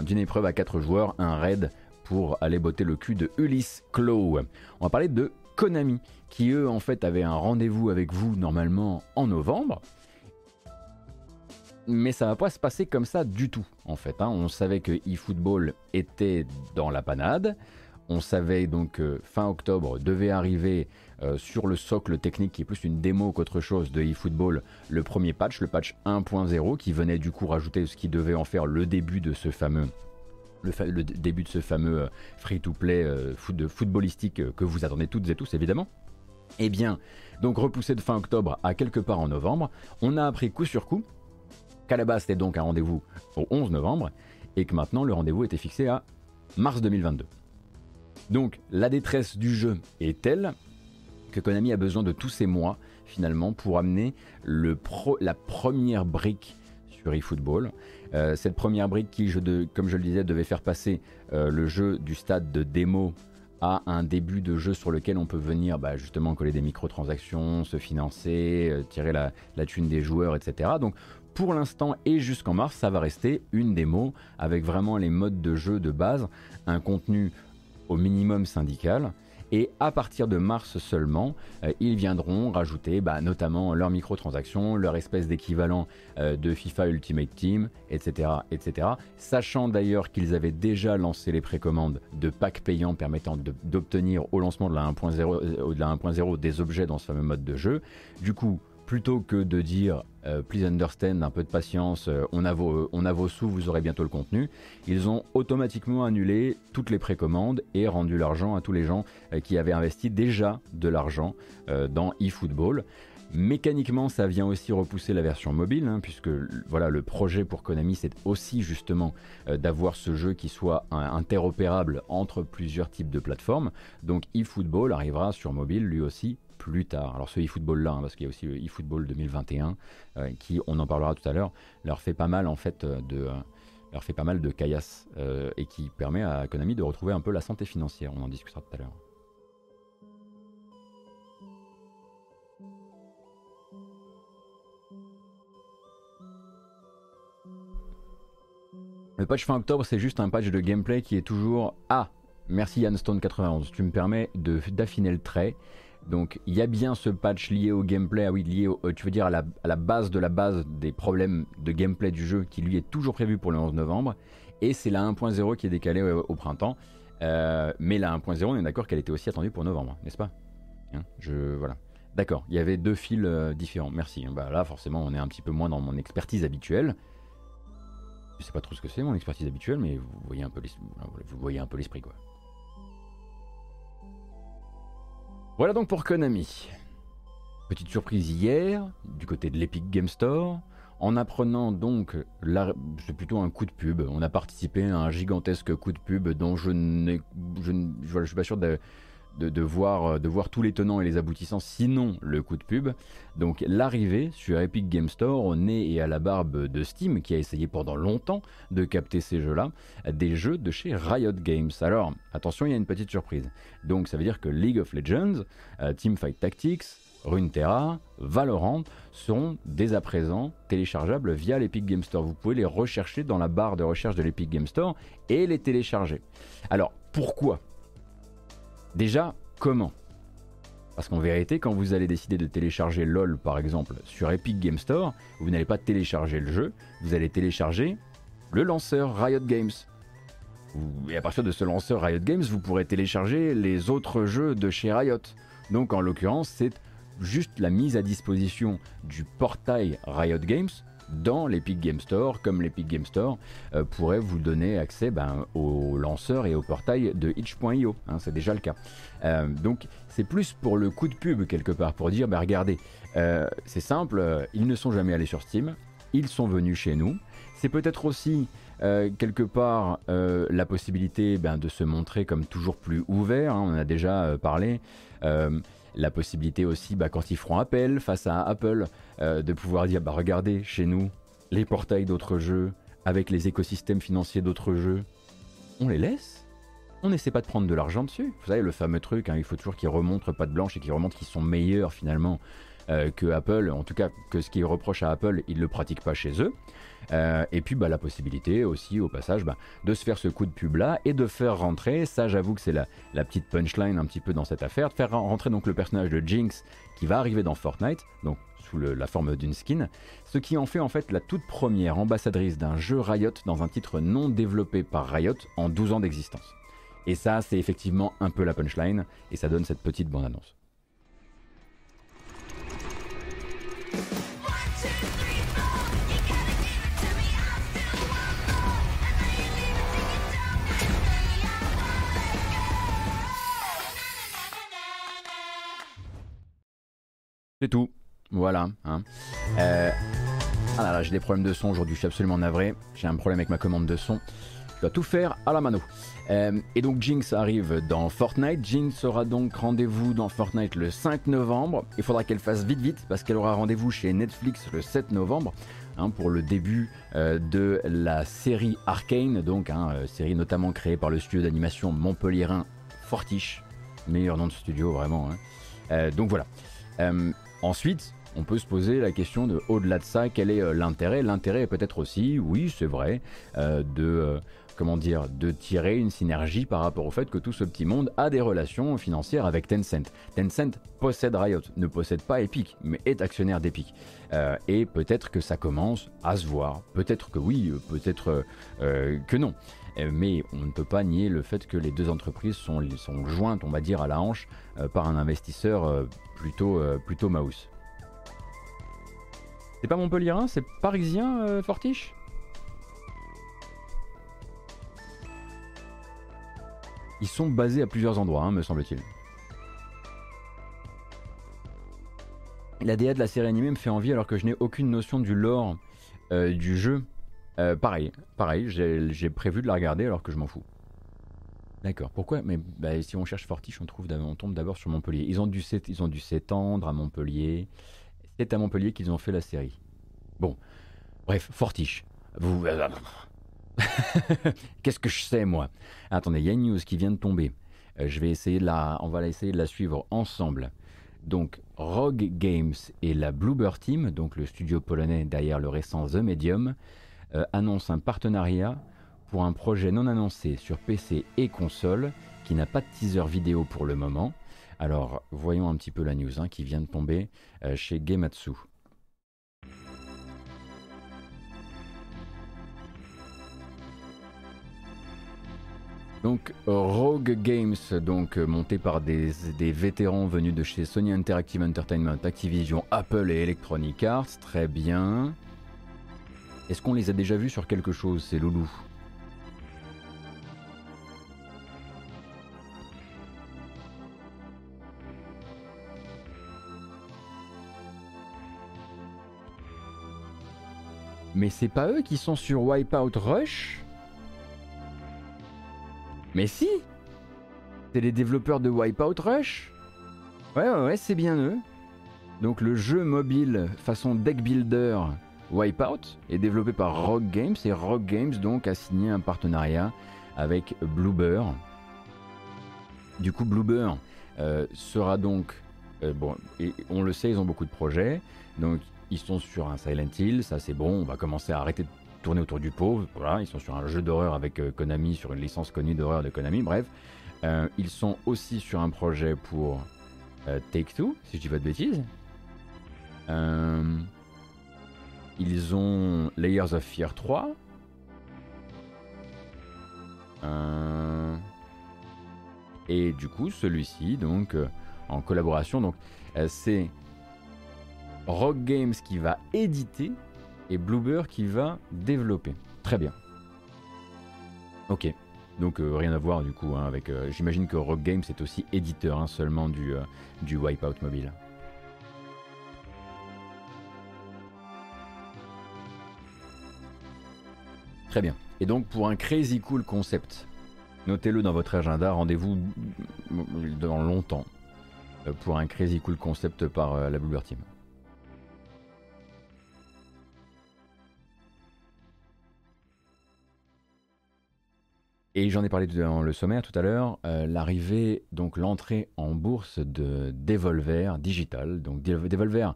d'une épreuve à 4 joueurs, un raid pour aller botter le cul de Ulysse Claw. On va parler de Konami, qui eux en fait avaient un rendez-vous avec vous normalement en novembre. Mais ça va pas se passer comme ça du tout en fait. Hein. On savait que eFootball était dans la panade. On savait donc que fin octobre devait arriver euh, sur le socle technique qui est plus une démo qu'autre chose de eFootball le premier patch, le patch 1.0 qui venait du coup rajouter ce qui devait en faire le début de ce fameux le, début de ce fameux euh, free-to-play euh, footballistique que vous attendez toutes et tous évidemment. Eh bien, donc repoussé de fin octobre à quelque part en novembre, on a appris coup sur coup qu'à la base c'était donc un rendez-vous au 11 novembre et que maintenant le rendez-vous était fixé à mars 2022. Donc la détresse du jeu est telle que Konami a besoin de tous ces mois finalement pour amener la première brique sur eFootball. Euh, cette première brique qui, comme je le disais, devait faire passer euh, le jeu du stade de démo à un début de jeu sur lequel on peut venir bah, justement coller des microtransactions, se financer, euh, tirer la, la, thune des joueurs, etc. Donc pour l'instant et jusqu'en mars, ça va rester une démo avec vraiment les modes de jeu de base, un contenu au minimum syndical. Et à partir de mars seulement, euh, ils viendront rajouter bah, notamment leurs microtransactions, leur espèce d'équivalent euh, de FIFA Ultimate Team, etc. etc. Sachant d'ailleurs qu'ils avaient déjà lancé les précommandes de packs payants permettant d'obtenir au lancement de la 1.0 euh, des objets dans ce fameux mode de jeu. Du coup, plutôt que de dire euh, please understand, un peu de patience, euh, on, a vos, on a sous, vous aurez bientôt le contenu, ils ont automatiquement annulé toutes les précommandes et rendu l'argent à tous les gens euh, qui avaient investi déjà de l'argent dans eFootball. Mécaniquement, ça vient aussi repousser la version mobile, hein, puisque voilà, le projet pour Konami, c'est aussi justement d'avoir ce jeu qui soit interopérable entre plusieurs types de plateformes. Donc eFootball arrivera sur mobile lui aussi plus tard. Alors ce eFootball là, hein, parce qu'il y a aussi le eFootball 2021, euh, qui, on en parlera tout à l'heure, leur fait pas mal en fait euh, de euh, leur fait pas mal de caillasse et qui permet à Konami de retrouver un peu la santé financière. On en discutera tout à l'heure. Le patch fin octobre, c'est juste un patch de gameplay qui est toujours Ah Merci Yanstone91, tu me permets d'affiner le trait. Donc il y a bien ce patch lié au gameplay, ah oui, lié au, euh, tu veux dire à la, base de la base des problèmes de gameplay du jeu qui lui est toujours prévu pour le 11 novembre. Et c'est la 1.0 qui est décalée au, printemps. Euh, mais la 1.0, on est d'accord qu'elle était aussi attendue pour novembre, n'est-ce pas? Hein, Je voilà. D'accord, il y avait deux fils euh, différents. Merci. Bah là, forcément, on est un petit peu moins dans mon expertise habituelle. Je sais pas trop ce que c'est mon expertise habituelle, mais vous voyez un peu vous voyez un peu l'esprit quoi. Voilà donc pour Konami. Petite surprise hier, du côté de l'Epic Game Store, en apprenant donc, c'est plutôt un coup de pub, on a participé à un gigantesque coup de pub dont je ne je, je, suis pas sûr de, voir, de voir tous les tenants et les aboutissants, sinon le coup de pub. Donc l'arrivée sur Epic Game Store au nez et à la barbe de Steam, qui a essayé pendant longtemps de capter ces jeux-là, des jeux de chez Riot Games. Alors attention, il y a une petite surprise. Donc ça veut dire que League of Legends, euh, Teamfight Tactics, Runeterra, Valorant seront dès à présent téléchargeables via l'Epic Game Store. Vous pouvez les rechercher dans la barre de recherche de l'Epic Game Store et les télécharger. Alors pourquoi Déjà, comment? Parce qu'en vérité, quand vous allez décider de télécharger LOL par exemple sur Epic Game Store, vous n'allez pas télécharger le jeu, vous allez télécharger le lanceur Riot Games. Et à partir de ce lanceur Riot Games, vous pourrez télécharger les autres jeux de chez Riot. Donc en l'occurrence, c'est juste la mise à disposition du portail Riot Games dans l'Epic Game Store, comme l'Epic Game Store euh, pourrait vous donner accès ben, au lanceur et au portail de itch.io. Hein, c'est déjà le cas. Euh, donc c'est plus pour le coup de pub quelque part, pour dire, ben, regardez, euh, c'est simple, ils ne sont jamais allés sur Steam, ils sont venus chez nous. C'est peut-être aussi quelque part la possibilité ben, de se montrer comme toujours plus ouvert, hein, on en a déjà parlé la possibilité aussi, bah, quand ils feront appel face à Apple, euh, de pouvoir dire bah, regardez, chez nous, les portails d'autres jeux, avec les écosystèmes financiers d'autres jeux, on les laisse on n'essaie pas de prendre de l'argent dessus. Vous savez, le fameux truc, hein, il faut toujours qu'ils remontrent pas de blanche et qu'ils remontrent qu'ils sont meilleurs finalement euh, que Apple, en tout cas que ce qu'ils reprochent à Apple, ils ne le pratiquent pas chez eux. Euh, et puis bah, la possibilité aussi au passage bah, de se faire ce coup de pub là et de faire rentrer, ça j'avoue que c'est la, petite punchline un petit peu dans cette affaire, de faire rentrer donc le personnage de Jinx qui va arriver dans Fortnite, donc sous la forme d'une skin, ce qui en fait en fait la toute première ambassadrice d'un jeu Riot dans un titre non développé par Riot en 12 ans d'existence. Et ça c'est effectivement un peu la punchline et ça donne cette petite bande C'est tout. Voilà. Hein. Euh, ah là là, j'ai des problèmes de son aujourd'hui, je suis absolument navré. J'ai un problème avec ma commande de son. Je dois tout faire à la mano. Euh, et donc Jinx arrive dans Fortnite. Jinx aura donc rendez-vous dans Fortnite le 5 novembre. Il faudra qu'elle fasse vite vite parce qu'elle aura rendez-vous chez Netflix le 7 novembre. Hein, pour le début euh, de la série Arcane, donc hein, série notamment créée par le studio d'animation montpelliérain Fortiche, meilleur nom de studio vraiment. donc voilà. Ensuite, on peut se poser la question de, au-delà de ça, quel est euh, l'intérêt? L'intérêt est peut-être aussi, oui, c'est vrai, euh, de, euh, comment dire, de tirer une synergie par rapport au fait que tout ce petit monde a des relations financières avec Tencent. Tencent possède Riot, ne possède pas Epic, mais est actionnaire d'Epic. et peut-être que ça commence à se voir. Peut-être que oui, peut-être que non. Mais on ne peut pas nier le fait que les deux entreprises sont, sont jointes, on va dire, à la hanche par un investisseur plutôt, euh, plutôt mouse. C'est pas Montpellierin, c'est parisien, euh, Fortiche? Ils sont basés à plusieurs endroits, hein, me semble-t-il. La DA de la série animée me fait envie alors que je n'ai aucune notion du lore euh, du jeu. pareil, pareil, j'ai prévu de la regarder alors que je m'en fous. D'accord. Pourquoi? Mais bah, si on cherche Fortiche, on, tombe d'abord sur Montpellier. Ils ont dû s'étendre à Montpellier. C'est à Montpellier qu'ils ont fait la série. Bon, bref, Fortiche. Vous. Qu'est-ce que je sais moi? Attendez, il y a une news qui vient de tomber. Euh, je vais essayer de la, on va essayer de la suivre ensemble. Donc, Rogue Games et la Bluebird Team, donc le studio polonais derrière le récent The Medium, euh, annoncent un partenariat pour un projet non annoncé sur PC et console qui n'a pas de teaser vidéo pour le moment. Alors voyons un petit peu la news hein, qui vient de tomber euh, chez Gematsu. Donc Rogue Games, donc euh, monté par des, des, vétérans venus de chez Sony Interactive Entertainment, Activision, Apple et Electronic Arts, très bien. Est-ce qu'on les a déjà vus sur quelque chose, ces loulous? Mais c'est pas eux qui sont sur Wipeout Rush? Mais si C'est les développeurs de Wipeout Rush? Ouais, ouais, ouais, c'est bien eux. Donc le jeu mobile façon deck builder Wipeout est développé par Rock Games et Rock Games donc a signé un partenariat avec Bluebird. Du coup Bluebird euh, sera donc euh, bon et on le sait ils ont beaucoup de projets donc ils sont sur un Silent Hill ça c'est bon on va commencer à arrêter de tourner autour du pot voilà ils sont sur un jeu d'horreur avec euh, Konami sur une licence connue d'horreur de Konami bref ils sont aussi sur un projet pour Take Two si je dis pas de bêtises ils ont Layers of Fear 3. Euh, et du coup, celui-ci, donc, euh, en collaboration, donc, euh, c'est Rock Games qui va éditer et Bluebird qui va développer. Très bien. Ok. Donc rien à voir du coup hein, avec. J'imagine que Rock Games est aussi éditeur hein, seulement du, du Wipeout mobile. Très bien. Et donc pour un crazy cool concept, notez-le dans votre agenda, rendez-vous dans longtemps euh, pour un crazy cool concept par euh, la Bluebird Team. Et j'en ai parlé dans le sommaire tout à l'heure, euh, l'arrivée, donc l'entrée en bourse de Devolver Digital. Donc Devolver,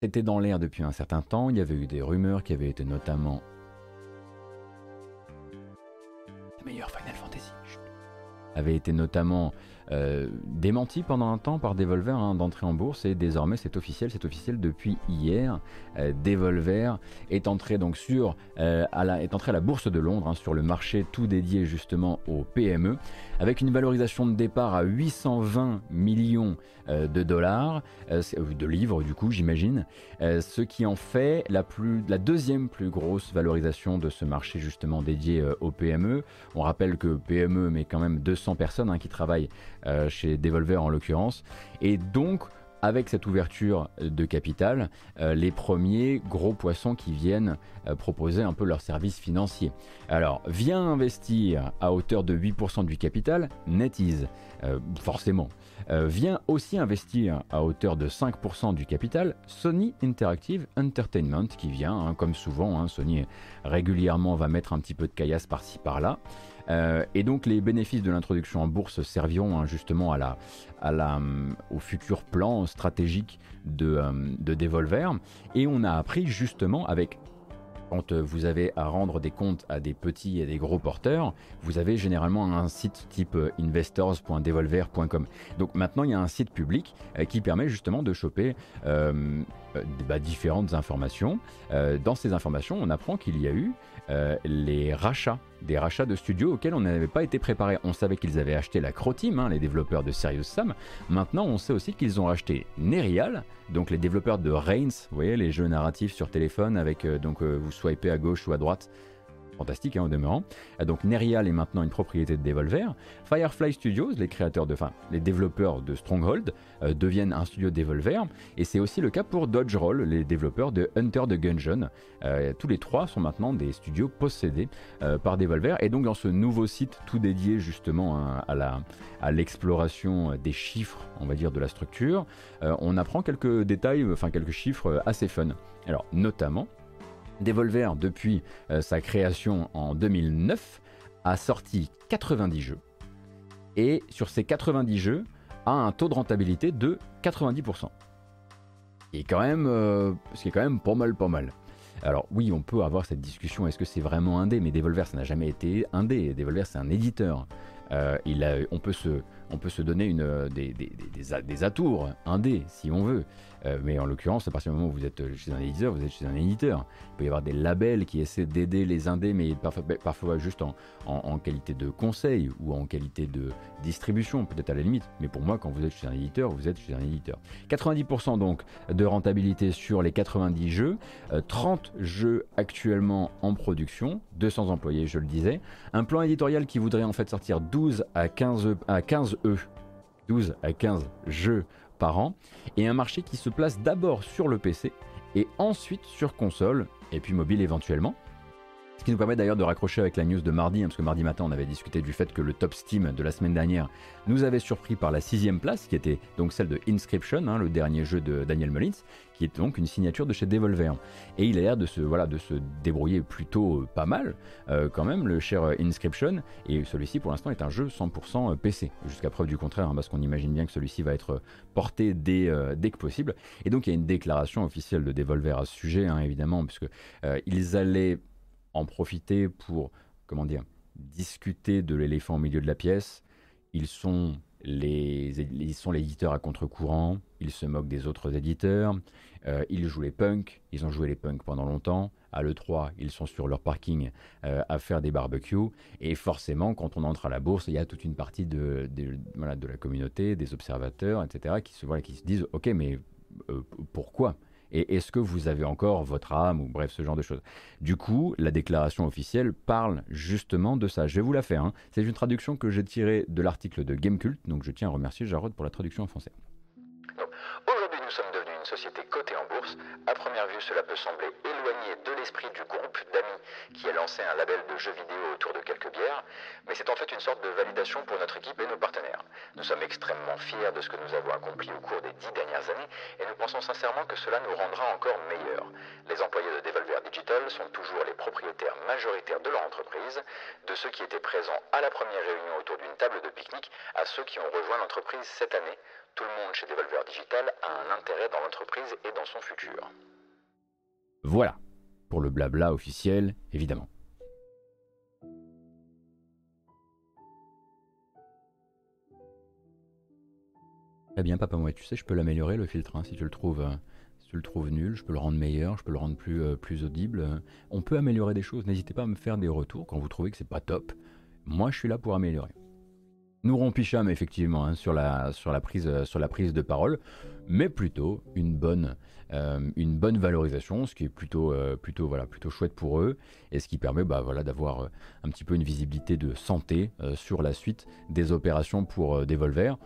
c'était dans l'air depuis un certain temps. Il y avait eu des rumeurs qui avaient été notamment meilleur Final Fantasy. Avait été notamment euh, démenti pendant un temps par Devolver hein, d'entrer en bourse et désormais c'est officiel, c'est officiel depuis hier. Euh, Devolver est entré donc sur euh, la, est entré à la bourse de Londres hein, sur le marché tout dédié justement aux PME avec une valorisation de départ à 820 millions de dollars de livres du coup j'imagine ce qui en fait la deuxième plus grosse valorisation de ce marché justement dédié aux PME. On rappelle que PME mais quand même 200 personnes hein, qui travaillent euh, chez Devolver en l'occurrence. Et donc, avec cette ouverture de capital, euh, les premiers gros poissons qui viennent euh, proposer un peu leurs services financiers. Alors, vient investir à hauteur de 8% du capital, NetEase, forcément. vient aussi investir à hauteur de 5% du capital Sony Interactive Entertainment, qui vient, hein, comme souvent, hein, Sony régulièrement va mettre un petit peu de caillasse par-ci par-là. Euh, et donc les bénéfices de l'introduction en bourse serviront hein, justement à la, à la, euh, au futur plan stratégique de, euh, de Devolver. Et on a appris justement avec quand vous avez à rendre des comptes à des petits et des gros porteurs, vous avez généralement un site type investors.devolver.com. Donc maintenant, il y a un site public qui permet justement de choper bah, différentes informations. dans ces informations, on apprend qu'il y a eu euh, les rachats, des rachats de studios auxquels on n'avait pas été préparé. On savait qu'ils avaient acheté la Croteam, hein, les développeurs de Serious Sam. Maintenant, on sait aussi qu'ils ont acheté Nerial, donc les développeurs de Reigns, vous voyez, les jeux narratifs sur téléphone avec euh, donc euh, vous swipez à gauche ou à droite fantastique hein, au demeurant. Euh, donc Nerial est maintenant une propriété de Devolver. Firefly Studios, les créateurs de, enfin les développeurs de Stronghold, euh, deviennent un studio Devolver. Et c'est aussi le cas pour Dodge Roll, les développeurs de Hunter the Gungeon. Euh, tous les trois sont maintenant des studios possédés par Devolver. Et donc dans ce nouveau site tout dédié justement hein, à, à l'exploration des chiffres, on va dire, de la structure, on apprend quelques détails, enfin quelques chiffres assez fun. Alors notamment Devolver, depuis euh, sa création en 2009, a sorti 90 jeux. Et sur ces 90 jeux, a un taux de rentabilité de 90%. Et quand même, euh, ce qui est quand même pas mal, pas mal. Alors oui, on peut avoir cette discussion, est-ce que c'est vraiment un dé Mais Devolver, ça n'a jamais été un dé. Devolver, c'est un éditeur. Euh, on, peut se, donner des, des, des, des atours, un dé, si on veut. Euh, mais en l'occurrence, à partir du moment où vous êtes chez un éditeur, vous êtes chez un éditeur. Il peut y avoir des labels qui essaient d'aider les indés, mais parfois, parfois juste en, en, qualité de conseil ou en qualité de distribution, peut-être à la limite. Mais pour moi, quand vous êtes chez un éditeur, vous êtes chez un éditeur. 90% donc de rentabilité sur les 90 jeux, 30 euh, jeux actuellement en production, 200 employés, je le disais. Un plan éditorial qui voudrait en fait sortir 12 à 15, à 15 E, 12 à 15 jeux an, et un marché qui se place d'abord sur le PC et ensuite sur console, et puis mobile éventuellement. Ce qui nous permet d'ailleurs de raccrocher avec la news de mardi, hein, parce que mardi matin on avait discuté du fait que le top Steam de la semaine dernière nous avait surpris par la sixième place, qui était donc celle de Inscription, hein, le dernier jeu de Daniel Mullins, qui est donc une signature de chez Devolver. Et il a l'air de se, voilà, de se débrouiller plutôt euh, pas mal, euh, quand même, le cher euh, Inscription. Et celui-ci, pour l'instant, est un jeu 100% PC, jusqu'à preuve du contraire, hein, parce qu'on imagine bien que celui-ci va être porté dès, dès, que possible. Et donc, il y a une déclaration officielle de Devolver à ce sujet, évidemment, puisque ils allaient en profiter pour, comment dire, discuter de l'éléphant au milieu de la pièce. Ils sont les, ils sont l'éditeur à contre-courant, ils se moquent des autres éditeurs, euh, ils jouent les punks, ils ont joué les punks pendant longtemps. À l'E3, ils sont sur leur parking euh, à faire des barbecues. Et forcément, quand on entre à la bourse, il y a toute une partie de, de, de la communauté, des observateurs, etc., qui se, disent Ok, mais euh, pourquoi? Et est-ce que vous avez encore votre âme ou bref ce genre de choses? Du coup, la déclaration officielle parle justement de ça. Je vais vous la faire. Hein. C'est une traduction que j'ai tirée de l'article de Gamecult, donc je tiens à remercier Jarod pour la traduction en français. Aujourd'hui, nous sommes devenus une société cotée en bourse. À première vue, cela peut sembler éloigné de l'esprit du groupe d'amis qui a lancé un label de jeux vidéo autour de quelques bières, mais c'est en fait une sorte de validation pour notre équipe et nos partenaires. Nous sommes extrêmement fiers de ce que nous avons accompli au cours des dix dernières années et nous pensons sincèrement que cela nous rendra encore meilleurs. Les employés de Devolver Digital sont toujours les propriétaires majoritaires de leur entreprise, de ceux qui étaient présents à la première réunion autour d'une table de pique-nique à ceux qui ont rejoint l'entreprise cette année. Tout le monde chez Devolver Digital a un intérêt dans l'entreprise et dans son futur. Voilà, pour le blabla officiel, évidemment. Très bien, papa, moi, tu sais, je peux l'améliorer le filtre, hein, si tu le trouves. Euh, le trouves nul, je peux le rendre meilleur, je peux le rendre plus, euh, plus audible. On peut améliorer des choses. N'hésitez pas à me faire des retours quand vous trouvez que c'est pas top. Moi, je suis là pour améliorer. Nous rompicham effectivement hein, sur, la, sur, la prise, euh, sur la prise de parole, mais plutôt une bonne, euh, une bonne valorisation, ce qui est plutôt, euh, plutôt, voilà, plutôt chouette pour eux, et ce qui permet bah, voilà, d'avoir un petit peu une visibilité de santé sur la suite des opérations pour Devolver.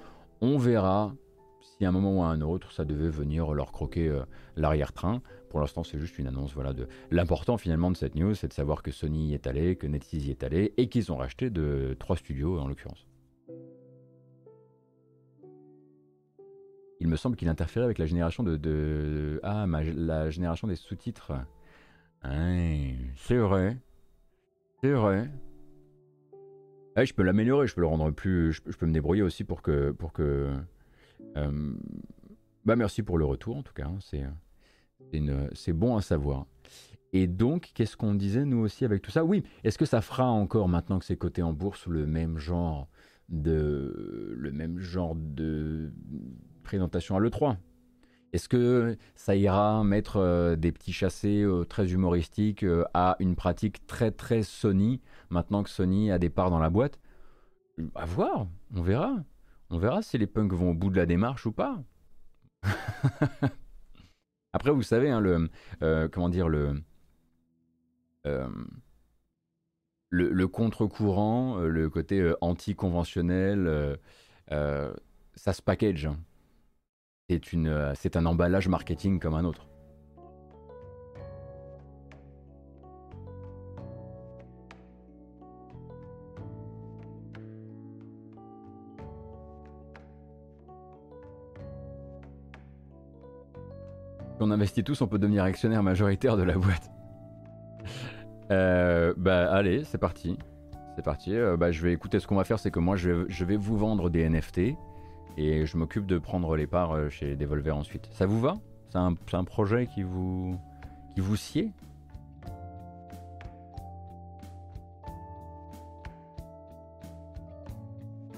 On verra si à un moment ou à un autre ça devait venir leur croquer l'arrière-train. Pour l'instant, c'est juste une annonce. Voilà, de l'important finalement de cette news, c'est de savoir que Sony y est allé, que NetEase y est allé, et qu'ils ont racheté de trois studios en l'occurrence. Il me semble qu'il interférait avec la génération de, ah la génération des sous-titres. c'est vrai, c'est vrai. Ah, je peux l'améliorer, je peux le rendre plus, je, peux me débrouiller aussi pour que pour que. Euh, bah merci pour le retour en tout cas, hein, c'est c'est bon à savoir. Et donc, qu'est-ce qu'on disait nous aussi avec tout ça? Oui, est-ce que ça fera encore maintenant que c'est coté en bourse le même genre de le même genre de présentation à l'E3. Est-ce que ça ira mettre euh, des petits chassés euh, très humoristiques euh, à une pratique très très Sony, maintenant que Sony a des parts dans la boîte? À voir, on verra. On verra si les punks vont au bout de la démarche ou pas. Après, vous savez, hein, le, comment dire, le contre-courant, le côté anti-conventionnel, ça se package. Hein c'est, une, euh, c'est un emballage marketing comme un autre. on investit tous, on peut devenir actionnaire majoritaire de la boîte. Euh, bah allez, c'est parti. C'est parti. Euh, bah, je vais écouter ce qu'on va faire, c'est que moi je vais, je vais vous vendre des NFT et je m'occupe de prendre les parts euh, chez Devolver ensuite. Ça vous va? C'est un, projet qui vous, qui vous sied?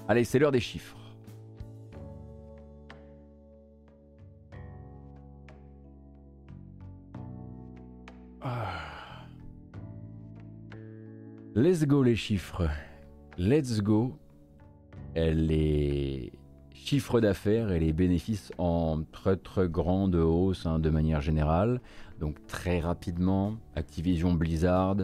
Allez, c'est l'heure des chiffres. Ah. Let's go les chiffres. Let's go. Est chiffre d'affaires et les bénéfices en très très grande hausse hein, de manière générale. Donc très rapidement, Activision Blizzard.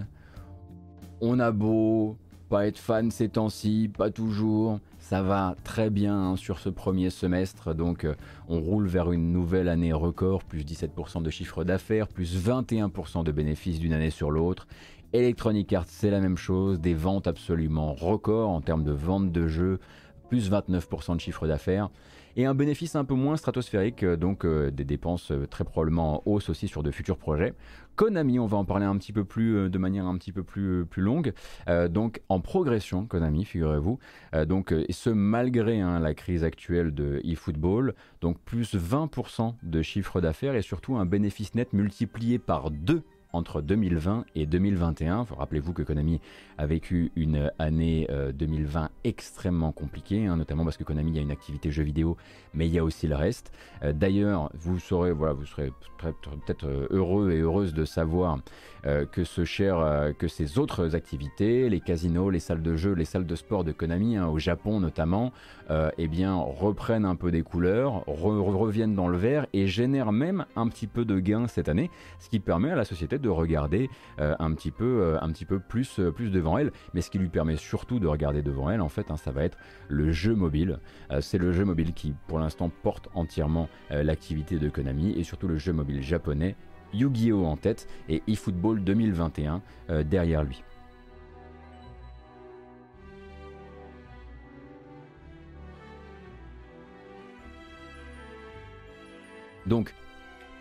On a beau pas être fan ces temps-ci, pas toujours. Ça va très bien hein, sur ce premier semestre, donc euh, on roule vers une nouvelle année record, plus 17% de chiffre d'affaires, plus 21% de bénéfices d'une année sur l'autre. Electronic Arts, c'est la même chose, des ventes absolument records en termes de vente de jeux, plus 29% de chiffre d'affaires et un bénéfice un peu moins stratosphérique, euh, donc euh, des dépenses euh, très probablement en hausse aussi sur de futurs projets. Konami, on va en parler un petit peu plus de manière un petit peu plus, longue, donc en progression, Konami, figurez-vous, donc et ce malgré hein, la crise actuelle de eFootball, donc plus 20% de chiffre d'affaires et surtout un bénéfice net multiplié par deux entre 2020 et 2021. Rappelez-vous que Konami a vécu une année 2020 euh, extrêmement compliquée, hein, notamment parce que Konami a une activité jeux vidéo, mais il y a aussi le reste. Euh, d'ailleurs, vous saurez, voilà, vous serez peut-être euh, heureux et heureuse de savoir que ce cher, que ces autres activités, les casinos, les salles de jeux, les salles de sport de Konami, hein, au Japon notamment, eh bien reprennent un peu des couleurs, reviennent dans le vert et génèrent même un petit peu de gains cette année, ce qui permet à la société de regarder un petit peu, un petit peu plus, plus de elle, mais ce qui lui permet surtout de regarder devant elle, en fait, hein, ça va être le jeu mobile. Euh, c'est le jeu mobile qui, pour l'instant, porte entièrement euh, l'activité de Konami et surtout le jeu mobile japonais, Yu-Gi-Oh en tête et eFootball 2021 euh, derrière lui. Donc,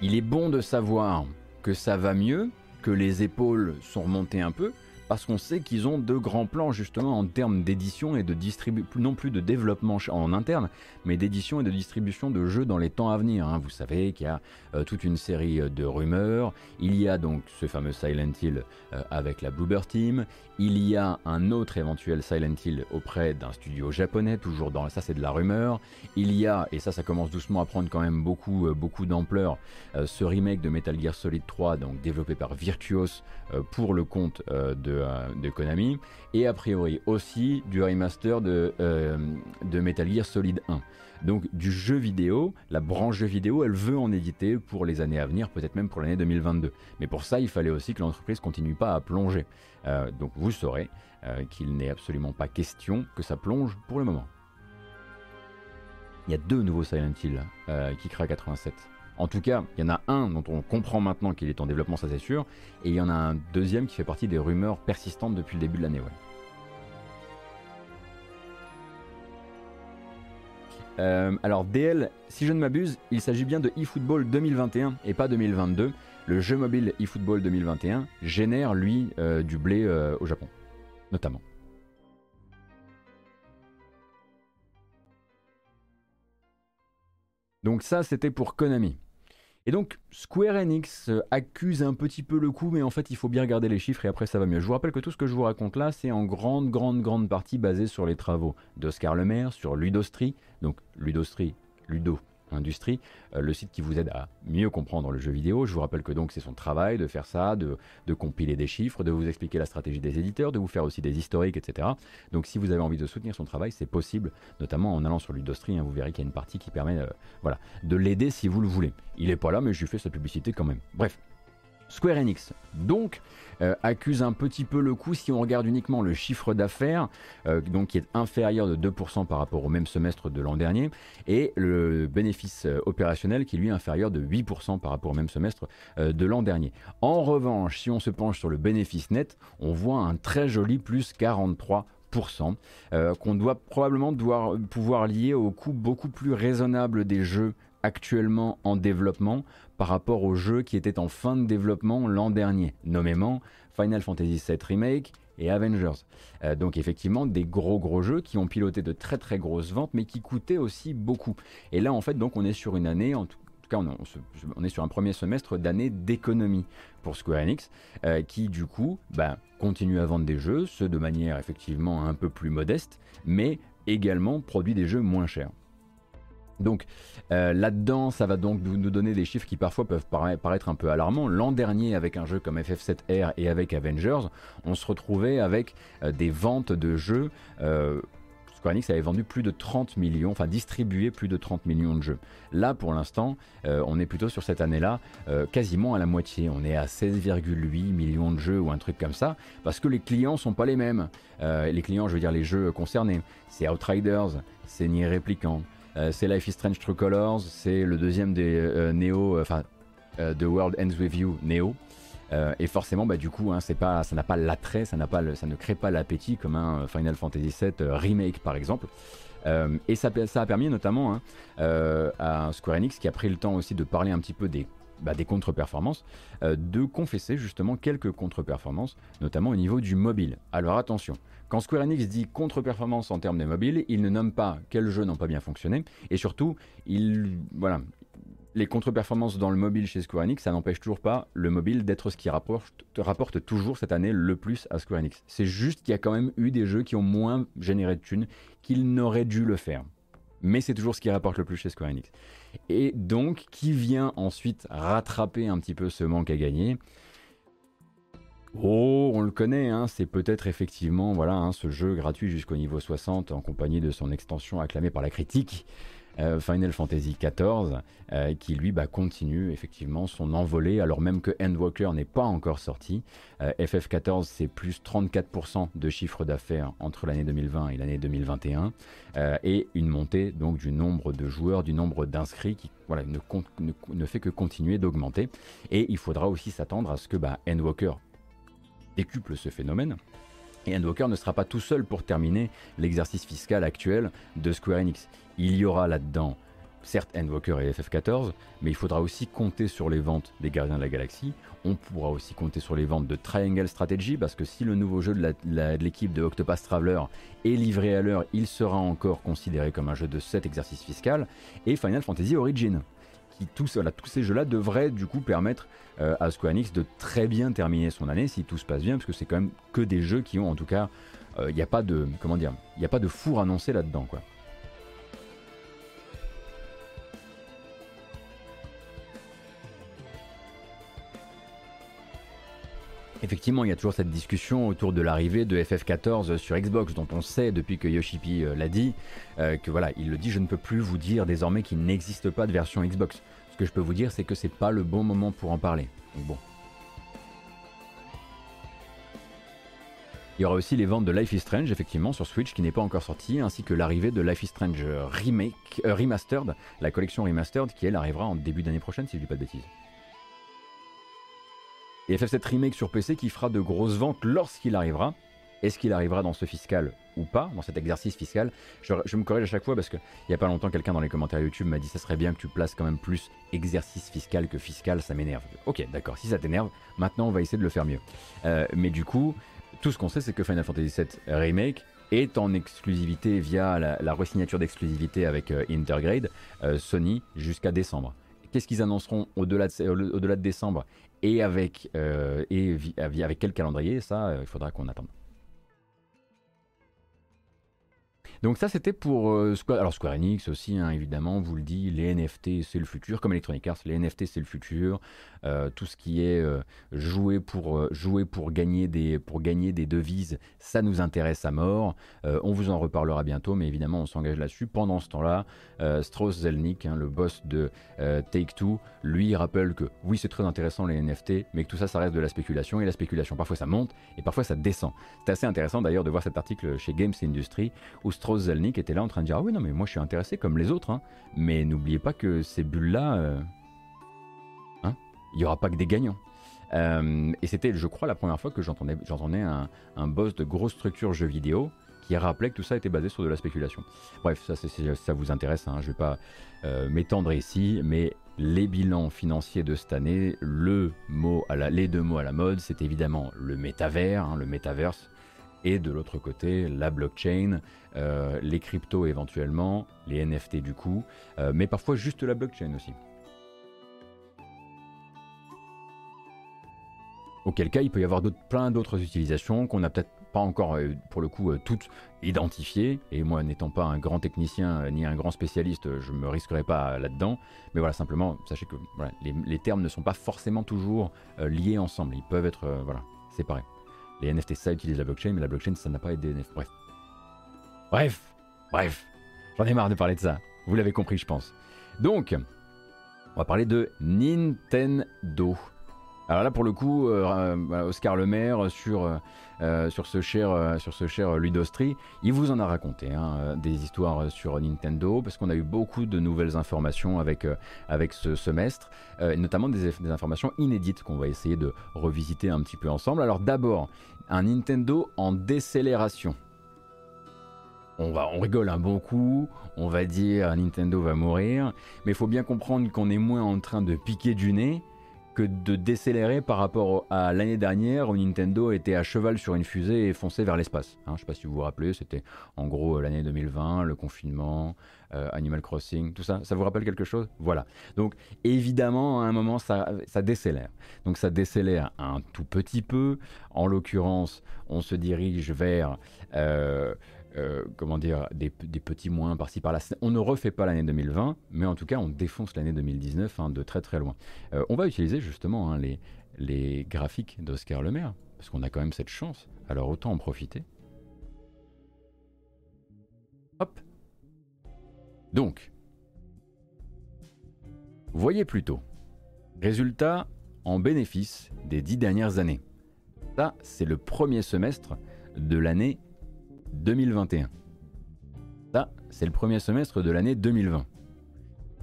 il est bon de savoir que ça va mieux, que les épaules sont remontées un peu, parce qu'on sait qu'ils ont de grands plans justement en termes d'édition et de distribution, non plus de développement en interne, mais d'édition et de distribution de jeux dans les temps à venir. Hein. Vous savez qu'il y a euh, toute une série euh, de rumeurs. Il y a donc ce fameux Silent Hill euh, avec la Bluebird Team. Il y a un autre éventuel Silent Hill auprès d'un studio japonais, toujours dans ça c'est de la rumeur. Il y a, et ça ça commence doucement à prendre quand même beaucoup, beaucoup d'ampleur, ce remake de Metal Gear Solid 3, donc développé par Virtuos pour le compte de, de, Konami. Et a priori aussi du remaster de, de Metal Gear Solid 1. Donc du jeu vidéo, la branche jeu vidéo, elle veut en éditer pour les années à venir, peut-être même pour l'année 2022. Mais pour ça, il fallait aussi que l'entreprise continue pas à plonger. Euh, donc vous saurez euh, qu'il n'est absolument pas question que ça plonge pour le moment. Il y a deux nouveaux Silent Hill euh, qui créent 87. En tout cas, il y en a un dont on comprend maintenant qu'il est en développement, ça c'est sûr, et il y en a un deuxième qui fait partie des rumeurs persistantes depuis le début de l'année. Euh, alors DL, si je ne m'abuse, il s'agit bien de eFootball 2021 et pas 2022. Le jeu mobile eFootball 2021 génère lui euh, du blé euh, au Japon, notamment. Donc ça c'était pour Konami. Et donc Square Enix euh, accuse un petit peu le coup, mais en fait il faut bien regarder les chiffres et après ça va mieux. Je vous rappelle que tout ce que je vous raconte là, c'est en grande, grande, grande partie basé sur les travaux d'Oscar Lemaire, sur Ludostri, donc Ludostri, Ludo Industrie, euh, le site qui vous aide à mieux comprendre le jeu vidéo. Je vous rappelle que donc c'est son travail de faire ça, de, compiler des chiffres, de vous expliquer la stratégie des éditeurs, de vous faire aussi des historiques, etc. Donc si vous avez envie de soutenir son travail, c'est possible, notamment en allant sur Ludostri, hein, vous verrez qu'il y a une partie qui permet euh, voilà, de l'aider si vous le voulez. Il n'est pas là, mais je lui fais sa publicité quand même. Bref. Square Enix, donc, euh, accuse un petit peu le coup si on regarde uniquement le chiffre d'affaires, euh, donc qui est inférieur de 2% par rapport au même semestre de l'an dernier, et le bénéfice euh, opérationnel qui est inférieur de 8% par rapport au même semestre de l'an dernier. En revanche, si on se penche sur le bénéfice net, on voit un très joli plus 43%. qu'on doit probablement pouvoir lier au coût beaucoup plus raisonnable des jeux actuellement en développement par rapport aux jeux qui étaient en fin de développement l'an dernier, nommément Final Fantasy VII Remake et Avengers. Euh, donc effectivement des gros gros jeux qui ont piloté de très très grosses ventes mais qui coûtaient aussi beaucoup. Et là en fait donc on est sur une année, en tout cas on, est sur un premier semestre d'année d'économie pour Square Enix euh, qui du coup bah, continue à vendre des jeux, ceux de manière effectivement un peu plus modeste mais également produit des jeux moins chers. Donc euh, là-dedans, ça va donc nous donner des chiffres qui parfois peuvent paraître un peu alarmants. L'an dernier, avec un jeu comme FF7R et avec Avengers, on se retrouvait avec euh, des ventes de jeux. Euh, Square Enix avait vendu plus de 30 millions, enfin distribué plus de 30 millions de jeux. Là, pour l'instant, on est plutôt sur cette année-là, quasiment à la moitié. On est à 16,8 millions de jeux ou un truc comme ça, parce que les clients sont pas les mêmes. les clients, je veux dire les jeux concernés, c'est Outriders, c'est Nier Replicant, euh, c'est Life is Strange True Colors, c'est le deuxième des euh, Neo, euh, enfin The World Ends With You Neo. et forcément, bah, du coup, hein, pas, ça n'a pas l'attrait, ça, ça ne crée pas l'appétit comme un Final Fantasy VII Remake par exemple. et ça, ça, a permis notamment hein, à Square Enix, qui a pris le temps aussi de parler un petit peu des bah, des contre-performances, euh, de confesser justement quelques contre-performances, notamment au niveau du mobile. Alors attention, quand Square Enix dit contre-performance en termes de mobile, il ne nomme pas quels jeux n'ont pas bien fonctionné, et surtout, il, voilà, les contre-performances dans le mobile chez Square Enix, ça n'empêche toujours pas le mobile d'être ce qui rapporte, rapporte, toujours cette année le plus à Square Enix. C'est juste qu'il y a quand même eu des jeux qui ont moins généré de thunes qu'ils n'auraient dû le faire. Mais c'est toujours ce qui rapporte le plus chez Square Enix. Et donc, qui vient ensuite rattraper un petit peu ce manque à gagner? Oh, on le connaît, hein, c'est peut-être effectivement voilà, hein, ce jeu gratuit jusqu'au niveau 60 en compagnie de son extension acclamée par la critique. Euh, Final Fantasy XIV, euh, qui lui bah, continue effectivement son envolée, alors même que Endwalker n'est pas encore sorti. Euh, FF14, c'est plus 34% de chiffre d'affaires entre l'année 2020 et l'année 2021, et une montée donc du nombre de joueurs, du nombre d'inscrits qui voilà, ne, ne, fait que continuer d'augmenter. Et il faudra aussi s'attendre à ce que bah, Endwalker décuple ce phénomène. Et Endwalker ne sera pas tout seul pour terminer l'exercice fiscal actuel de Square Enix. Il y aura là-dedans, certes Endwalker et FF14, mais il faudra aussi compter sur les ventes des Gardiens de la Galaxie. On pourra aussi compter sur les ventes de Triangle Strategy, parce que si le nouveau jeu de l'équipe de, Octopus Traveler est livré à l'heure, il sera encore considéré comme un jeu de cet exercice fiscal. Et Final Fantasy Origin, qui tous, ces jeux-là devraient du coup permettre euh, à Square Enix de très bien terminer son année si tout se passe bien, parce que c'est quand même que des jeux qui ont en tout cas, il euh, n'y a pas de comment dire, il a pas de four annoncé là-dedans. Effectivement, il y a toujours cette discussion autour de l'arrivée de FF14 sur Xbox, dont on sait depuis que Yoshipi euh, l'a dit, euh, que voilà, il le dit, je ne peux plus vous dire désormais qu'il n'existe pas de version Xbox. Ce que je peux vous dire, c'est que c'est pas le bon moment pour en parler. Bon. Il y aura aussi les ventes de Life is Strange, effectivement, sur Switch, qui n'est pas encore sorti, ainsi que l'arrivée de Life is Strange euh, Remastered, la collection Remastered, qui elle arrivera en début d'année prochaine, si je dis pas de bêtises. Et FF7 Remake sur PC qui fera de grosses ventes lorsqu'il arrivera. Est-ce qu'il arrivera dans ce fiscal ou pas, dans cet exercice fiscal? Je, me corrige à chaque fois parce qu'il n'y a pas longtemps, quelqu'un dans les commentaires YouTube m'a dit ça serait bien que tu places quand même plus exercice fiscal que fiscal, ça m'énerve. Ok, d'accord, si ça t'énerve, maintenant on va essayer de le faire mieux. Euh, mais du coup, tout ce qu'on sait, c'est que Final Fantasy VII Remake est en exclusivité via la, la resignature d'exclusivité avec euh, Intergrade euh, Sony jusqu'à décembre. Qu'est-ce qu'ils annonceront au-delà de, décembre? Et avec, euh, et avec quel calendrier, ça, euh, il faudra qu'on attende. Donc ça c'était pour euh, Square, alors Square Enix aussi hein, évidemment, vous le dit, les NFT c'est le futur, comme Electronic Arts, les NFT c'est le futur, euh, tout ce qui est euh, jouer, pour, jouer pour, gagner des, pour gagner des devises, ça nous intéresse à mort, on vous en reparlera bientôt, mais évidemment on s'engage là-dessus. Pendant ce temps-là, Strauss Zelnick, hein, le boss de Take-Two, lui rappelle que oui c'est très intéressant les NFT, mais que tout ça ça reste de la spéculation, et la spéculation parfois ça monte et parfois ça descend. C'est assez intéressant d'ailleurs de voir cet article chez Games Industry où Strauss Zalnik était là en train de dire Ah oui, non, mais moi je suis intéressé comme les autres, hein. mais n'oubliez pas que ces bulles-là, euh, hein, il n'y aura pas que des gagnants. Euh, et c'était, je crois, la première fois que j'entendais, j'entendais un, boss de grosse structure jeux vidéo qui rappelait que tout ça était basé sur de la spéculation. Bref, ça, ça vous intéresse, hein, je vais pas euh, m'étendre ici, mais les bilans financiers de cette année, le mot à la, les deux mots à la mode, c'est évidemment le métavers, le métaverse, et de l'autre côté la blockchain, euh, les cryptos éventuellement, les NFT du coup, euh, mais parfois juste la blockchain aussi. Auquel cas, il peut y avoir plein d'autres utilisations qu'on n'a peut-être pas encore, euh, pour le coup, toutes identifiées. Et moi, n'étant pas un grand technicien ni un grand spécialiste, je ne me risquerai pas là-dedans. Mais voilà, simplement, sachez que les, termes ne sont pas forcément toujours liés ensemble. Ils peuvent être voilà, séparés. Les NFT, ça utilise la blockchain, mais la blockchain, ça n'a pas été NFT. Bref. Bref. J'en ai marre de parler de ça. Vous l'avez compris, je pense. Donc, on va parler de Nintendo. Alors là, pour le coup, Oscar Le Maire sur euh, sur ce cher, euh, sur ce cher Ludostri. Il vous en a raconté hein, euh, des histoires sur Nintendo parce qu'on a eu beaucoup de nouvelles informations avec, avec ce semestre, notamment des informations inédites qu'on va essayer de revisiter un petit peu ensemble. Alors d'abord, un Nintendo en décélération. On, va, on rigole un bon coup, on va dire Nintendo va mourir, mais il faut bien comprendre qu'on est moins en train de piquer du nez que de décélérer par rapport à l'année dernière où Nintendo était à cheval sur une fusée et fonçait vers l'espace. Hein, je ne sais pas si vous vous rappelez, c'était en gros l'année 2020, le confinement, euh, Animal Crossing, tout ça. Ça vous rappelle quelque chose? Voilà. Donc évidemment, à un moment, ça, ça décélère. Donc ça décélère un tout petit peu. En l'occurrence, on se dirige vers... Euh, euh, comment dire, des, petits moins par-ci par-là. On ne refait pas l'année 2020, mais en tout cas, on défonce l'année 2019 hein, de très très loin. On va utiliser justement hein, les, les graphiques d'Oscar Lemaire, parce qu'on a quand même cette chance, alors autant en profiter. Donc, voyez plutôt, résultat en bénéfice des dix dernières années. Ça, c'est le premier semestre de l'année 2021. Ça, c'est le premier semestre de l'année 2020.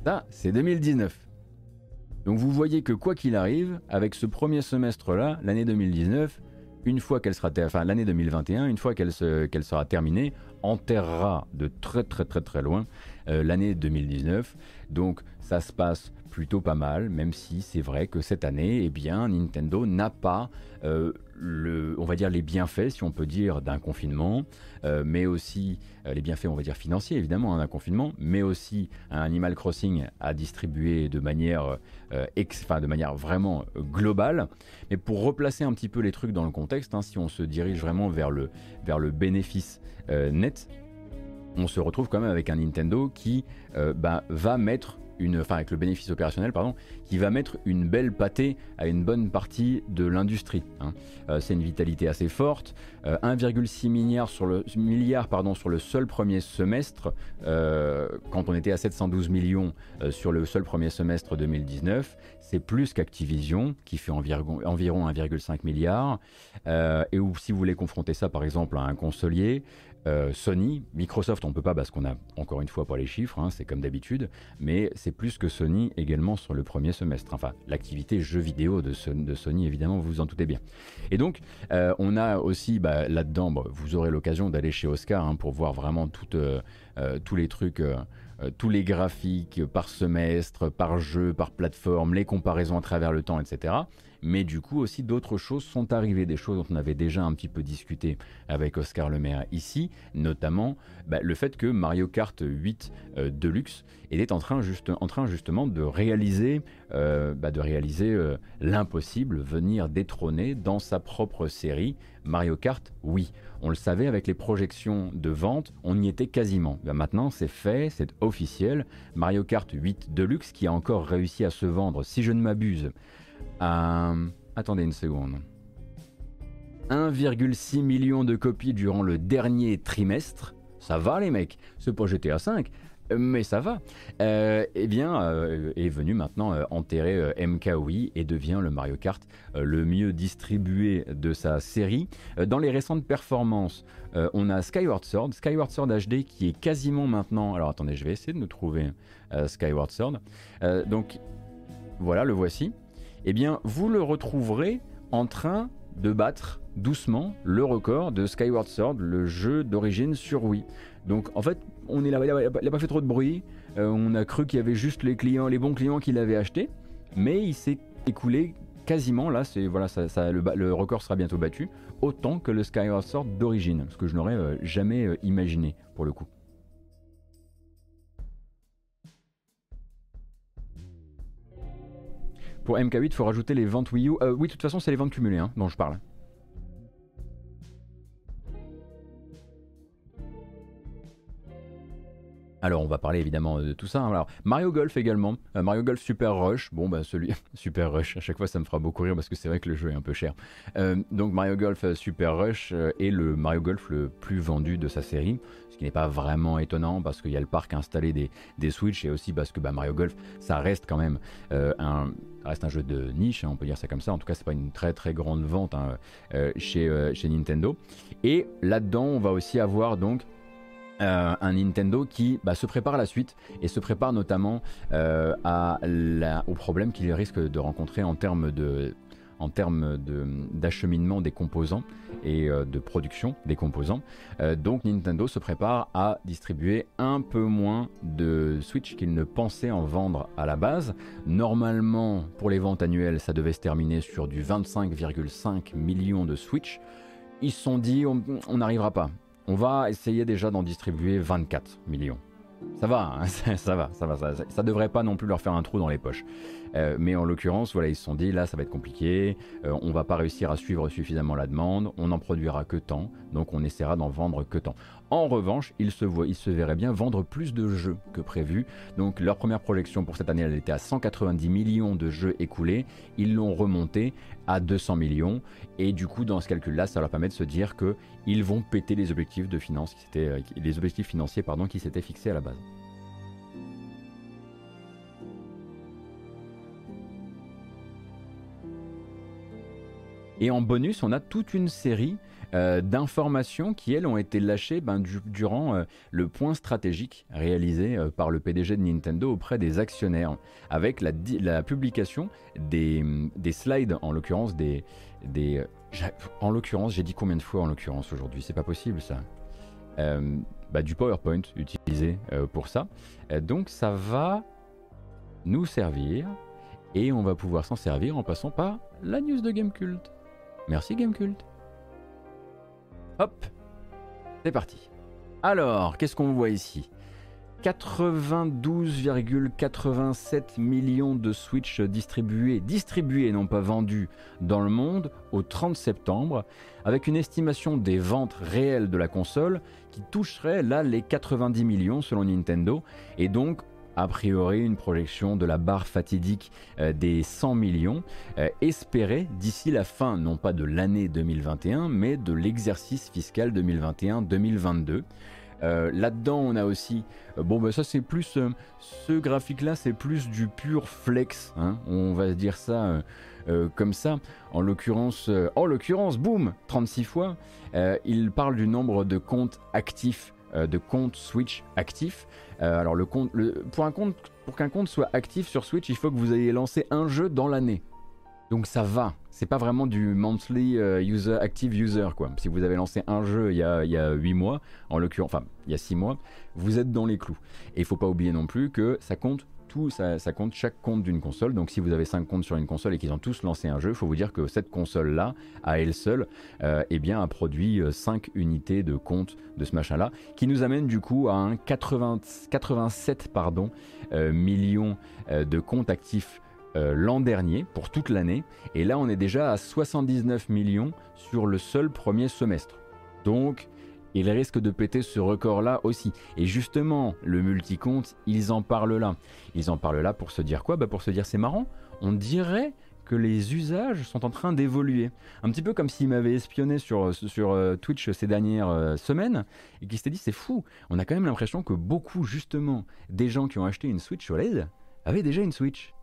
Ça, c'est 2019. Donc vous voyez que quoi qu'il arrive, avec ce premier semestre-là, l'année 2019, une fois qu'elle sera, enfin l'année 2021, une fois qu'elle sera terminée, enterrera de très très très très loin euh, l'année 2019. Donc ça se passe plutôt pas mal, même si c'est vrai que cette année, eh bien, Nintendo n'a pas euh, on va dire les bienfaits, si on peut dire, d'un confinement, euh, mais aussi euh, les bienfaits, on va dire financiers évidemment, hein, d'un confinement, mais aussi un Animal Crossing à distribuer de manière, de manière vraiment globale. Mais pour replacer un petit peu les trucs dans le contexte, hein, si on se dirige vraiment vers le, vers le bénéfice net, on se retrouve quand même avec un Nintendo qui bah, va mettre enfin avec le bénéfice opérationnel, pardon, qui va mettre une belle pâtée à une bonne partie de l'industrie. Hein. Euh, c'est une vitalité assez forte. 1,6 euh, milliard sur le milliard pardon sur le seul premier semestre, euh, quand on était à 712 millions sur le seul premier semestre 2019, c'est plus qu'Activision qui fait environ, environ 1,5 milliard. et où, si vous voulez confronter ça par exemple à un consolier, euh, Sony, Microsoft, on ne peut pas parce qu'on a encore une fois pas les chiffres, hein, c'est comme d'habitude, mais c'est plus que Sony également sur le premier semestre. Enfin, l'activité jeux vidéo de, Sony, évidemment, vous vous en doutez bien. Et donc, euh, on a aussi bah, là-dedans, vous aurez l'occasion d'aller chez Oscar hein, pour voir vraiment euh, tous les trucs. tous les graphiques par semestre, par jeu, par plateforme, les comparaisons à travers le temps, etc mais du coup aussi d'autres choses sont arrivées, des choses dont on avait déjà un petit peu discuté avec Oscar Lemaire ici, notamment bah, le fait que Mario Kart 8 euh, Deluxe était en train, juste, en train justement de réaliser, euh, bah, euh, l'impossible, venir détrôner dans sa propre série Mario Kart, oui. On le savait avec les projections de vente, on y était quasiment. Bah, maintenant, c'est fait, c'est officiel. Mario Kart 8 Deluxe qui a encore réussi à se vendre, si je ne m'abuse, euh, attendez une seconde. 1,6 million de copies durant le dernier trimestre. Ça va les mecs, c'est pas GTA 5, mais ça va. Euh, eh bien, euh, est venu maintenant enterrer MKOI et devient le Mario Kart le mieux distribué de sa série. dans les récentes performances, on a Skyward Sword, Skyward Sword HD qui est quasiment maintenant. Alors attendez, je vais essayer de nous trouver Skyward Sword. donc voilà, le voici eh bien vous le retrouverez en train de battre doucement le record de Skyward Sword, le jeu d'origine sur Wii. Donc en fait, on est là, il n'a pas fait trop de bruit. Euh, on a cru qu'il y avait juste les clients, les bons clients qui l'avaient acheté, mais il s'est écoulé quasiment. Là, c'est voilà, le, record sera bientôt battu, autant que le Skyward Sword d'origine, ce que je n'aurais euh, jamais euh, imaginé pour le coup. Pour MK8, il faut rajouter les ventes Wii U. Euh, oui, de toute façon, c'est les ventes cumulées hein, dont je parle. Alors on va parler évidemment de tout ça. Hein. Alors Mario Golf également, euh, Mario Golf Super Rush. Bon bah celui Super Rush. À chaque fois ça me fera beaucoup rire parce que c'est vrai que le jeu est un peu cher. Euh, donc Mario Golf euh, Super Rush est le Mario Golf le plus vendu de sa série, ce qui n'est pas vraiment étonnant parce qu'il y a le parc installé des, des Switch et aussi parce que bah, Mario Golf ça reste quand même un reste un jeu de niche, hein, on peut dire ça comme ça. En tout cas, c'est pas une très très grande vente hein, chez, chez Nintendo. Et là-dedans, on va aussi avoir donc euh, un Nintendo qui bah, se prépare à la suite et se prépare notamment euh, à au problème qu'il risque de rencontrer en termes d'acheminement des composants et euh, de production des composants. donc Nintendo se prépare à distribuer un peu moins de Switch qu'il ne pensait en vendre à la base. Normalement, pour les ventes annuelles, ça devait se terminer sur du 25,5 millions de Switch. Ils se sont dit, on n'arrivera pas. On va essayer déjà d'en distribuer 24 millions. Ça va, hein, ça, va, ça va, ça, ça, devrait pas non plus leur faire un trou dans les poches. Euh, mais en l'occurrence, voilà, ils se sont dit là, ça va être compliqué, euh, on va pas réussir à suivre suffisamment la demande, on n'en produira que tant, donc on essaiera d'en vendre que tant. En revanche, ils se, voient, ils se verraient bien vendre plus de jeux que prévu. Donc leur première projection pour cette année, elle était à 190 millions de jeux écoulés. Ils l'ont remonté à 200 millions. Et du coup, dans ce calcul-là, ça leur permet de se dire qu'ils vont péter les objectifs, de finance euh, les objectifs financiers pardon, qui s'étaient fixés à la base. Et en bonus, on a toute une série euh, d'informations qui, elles, ont été lâchées ben, durant euh, le point stratégique réalisé euh, par le PDG de Nintendo auprès des actionnaires, avec la, publication des, des, slides, en l'occurrence des en l'occurrence, j'ai dit combien de fois en l'occurrence aujourd'hui? C'est pas possible ça. Bah, du PowerPoint utilisé pour ça. donc ça va nous servir et on va pouvoir s'en servir en passant par la news de Gamecult. Merci Gamecult. Hop, c'est parti. Alors, qu'est-ce qu'on voit ici? 92,87 millions de Switch distribués, distribués non pas vendus dans le monde au 30 septembre, avec une estimation des ventes réelles de la console qui toucherait là les 90 millions selon Nintendo, et donc a priori une projection de la barre fatidique euh, des 100 millions, euh, espérée d'ici la fin non pas de l'année 2021, mais de l'exercice fiscal 2021-2022. Euh, là-dedans, on a aussi, bon, bah, ça c'est plus, ce graphique-là, c'est plus du pur flex, hein, on va dire ça comme ça. En l'occurrence, en l'occurrence, boum, 36 fois, il parle du nombre de comptes actifs, de comptes Switch actifs. Euh, alors le compte, pour un compte, pour qu'un compte soit actif sur Switch, il faut que vous ayez lancé un jeu dans l'année. Donc ça va. C'est pas vraiment du monthly euh, user active user quoi. Si vous avez lancé un jeu il y a, il y a 8 mois, en l'occurrence, enfin il y a 6 mois, vous êtes dans les clous. Et il faut pas oublier non plus que ça compte ça, compte chaque compte d'une console. Donc si vous avez 5 comptes sur une console et qu'ils ont tous lancé un jeu, il faut vous dire que cette console-là, à elle seule, euh, eh bien, a produit 5 euh, unités de compte de ce machin-là, qui nous amène du coup à un 87 pardon, euh, millions de comptes actifs l'an dernier, pour toute l'année. Et là, on est déjà à 79 millions sur le seul premier semestre. Donc, il risque de péter ce record-là aussi. Et justement, le multicompte, ils en parlent là. Ils en parlent là pour se dire quoi? Bah Pour se dire c'est marrant, on dirait que les usages sont en train d'évoluer. Un petit peu comme s'ils m'avaient espionné sur, sur euh, Twitch ces dernières euh, semaines et qu'ils s'étaient dit c'est fou, on a quand même l'impression que beaucoup justement des gens qui ont acheté une Switch OLED avaient déjà une Switch.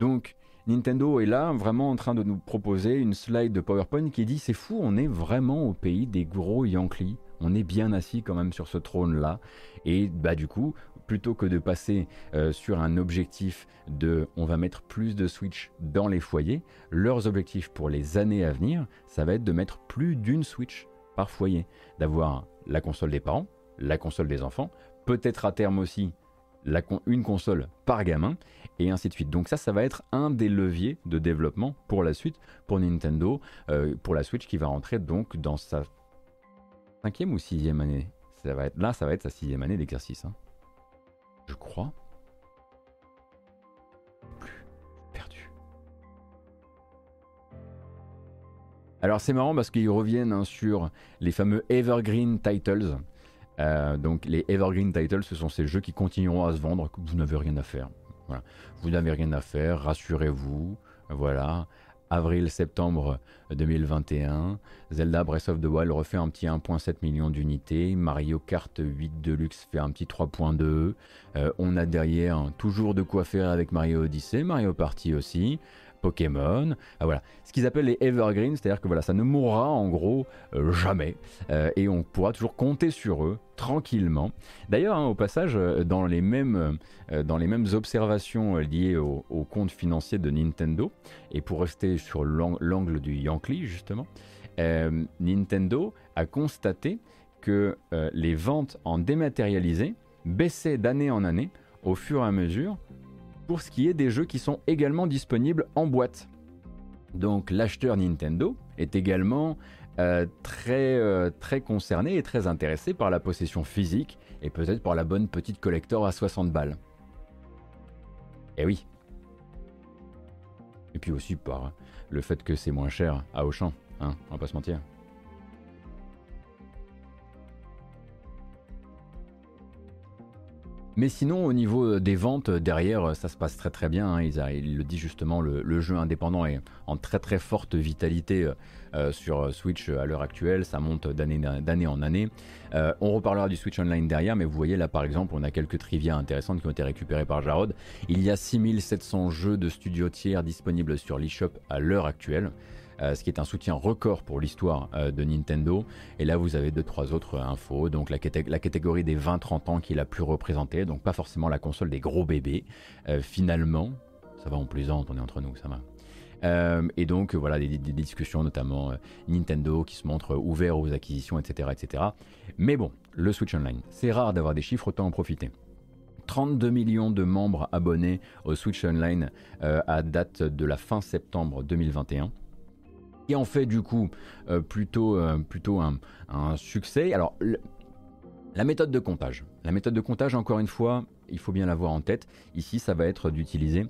Donc Nintendo est là vraiment en train de nous proposer une slide de PowerPoint qui dit c'est fou, on est vraiment au pays des gros Yankees. On est bien assis quand même sur ce trône-là. Et bah du coup, plutôt que de passer euh, sur un objectif de on va mettre plus de Switch dans les foyers, leurs objectifs pour les années à venir, ça va être de mettre plus d'une Switch par foyer. D'avoir la console des parents, la console des enfants, peut-être à terme aussi une console par gamin, et ainsi de suite. Donc ça, ça va être un des leviers de développement pour la suite, pour Nintendo, euh, pour la Switch qui va rentrer donc dans sa cinquième ou sixième année. Ça va être, là, ça va être sa sixième année d'exercice. Hein. Je crois. Plus perdu. Alors c'est marrant parce qu'ils reviennent hein, sur les fameux Evergreen Titles. donc les Evergreen Titles, ce sont ces jeux qui continueront à se vendre, que vous n'avez rien à faire. Vous n'avez rien à faire, rassurez-vous. Voilà avril-septembre 2021. Zelda Breath of the Wild refait un petit 1.7 million d'unités. Mario Kart 8 Deluxe fait un petit 3.2. Euh, on a derrière toujours de quoi faire avec Mario Odyssey, Mario Party aussi. Pokémon. Ah, voilà. Ce qu'ils appellent les evergreens, c'est-à-dire que voilà, ça ne mourra en gros euh, jamais. Euh, et on pourra toujours compter sur eux tranquillement. D'ailleurs, hein, au passage, euh, dans les mêmes, dans les mêmes observations liées au, compte financier de Nintendo, et pour rester sur l'angle du Yankee justement, Nintendo a constaté que les ventes en dématérialisé baissaient d'année en année au fur et à mesure pour ce qui est des jeux qui sont également disponibles en boîte. Donc l'acheteur Nintendo est également euh, très, euh, très concerné et très intéressé par la possession physique et peut-être par la bonne petite collector à 60 balles. Eh oui. Et puis aussi par le fait que c'est moins cher à Auchan, hein, on va pas se mentir. Mais sinon, au niveau euh, des ventes, euh, derrière, euh, ça se passe très très bien. Hein. Il, le dit justement, le, jeu indépendant est en très très forte vitalité sur Switch à l'heure actuelle. Ça monte d'année en année. on reparlera du Switch Online derrière, mais vous voyez là par exemple, on a quelques trivia intéressantes qui ont été récupérées par Jarod. Il y a 6700 jeux de studio tiers disponibles sur l'eShop à l'heure actuelle. Euh, ce qui est un soutien record pour l'histoire euh, de Nintendo. Et là, vous avez deux, trois autres infos. Donc la, catégorie des 20-30 ans qui est la plus représentée, donc pas forcément la console des gros bébés. Euh, finalement, ça va en plaisante, on est entre nous, ça va. et donc voilà des, discussions notamment Nintendo qui se montre ouvert aux acquisitions, etc., etc. Mais bon, le Switch Online, c'est rare d'avoir des chiffres, autant en profiter. 32 millions de membres abonnés au Switch Online à date de la fin septembre 2021 qui en fait du coup euh, plutôt, euh, plutôt un, succès. Alors, la méthode de comptage. La méthode de comptage, encore une fois, il faut bien l'avoir en tête. Ici, ça va être d'utiliser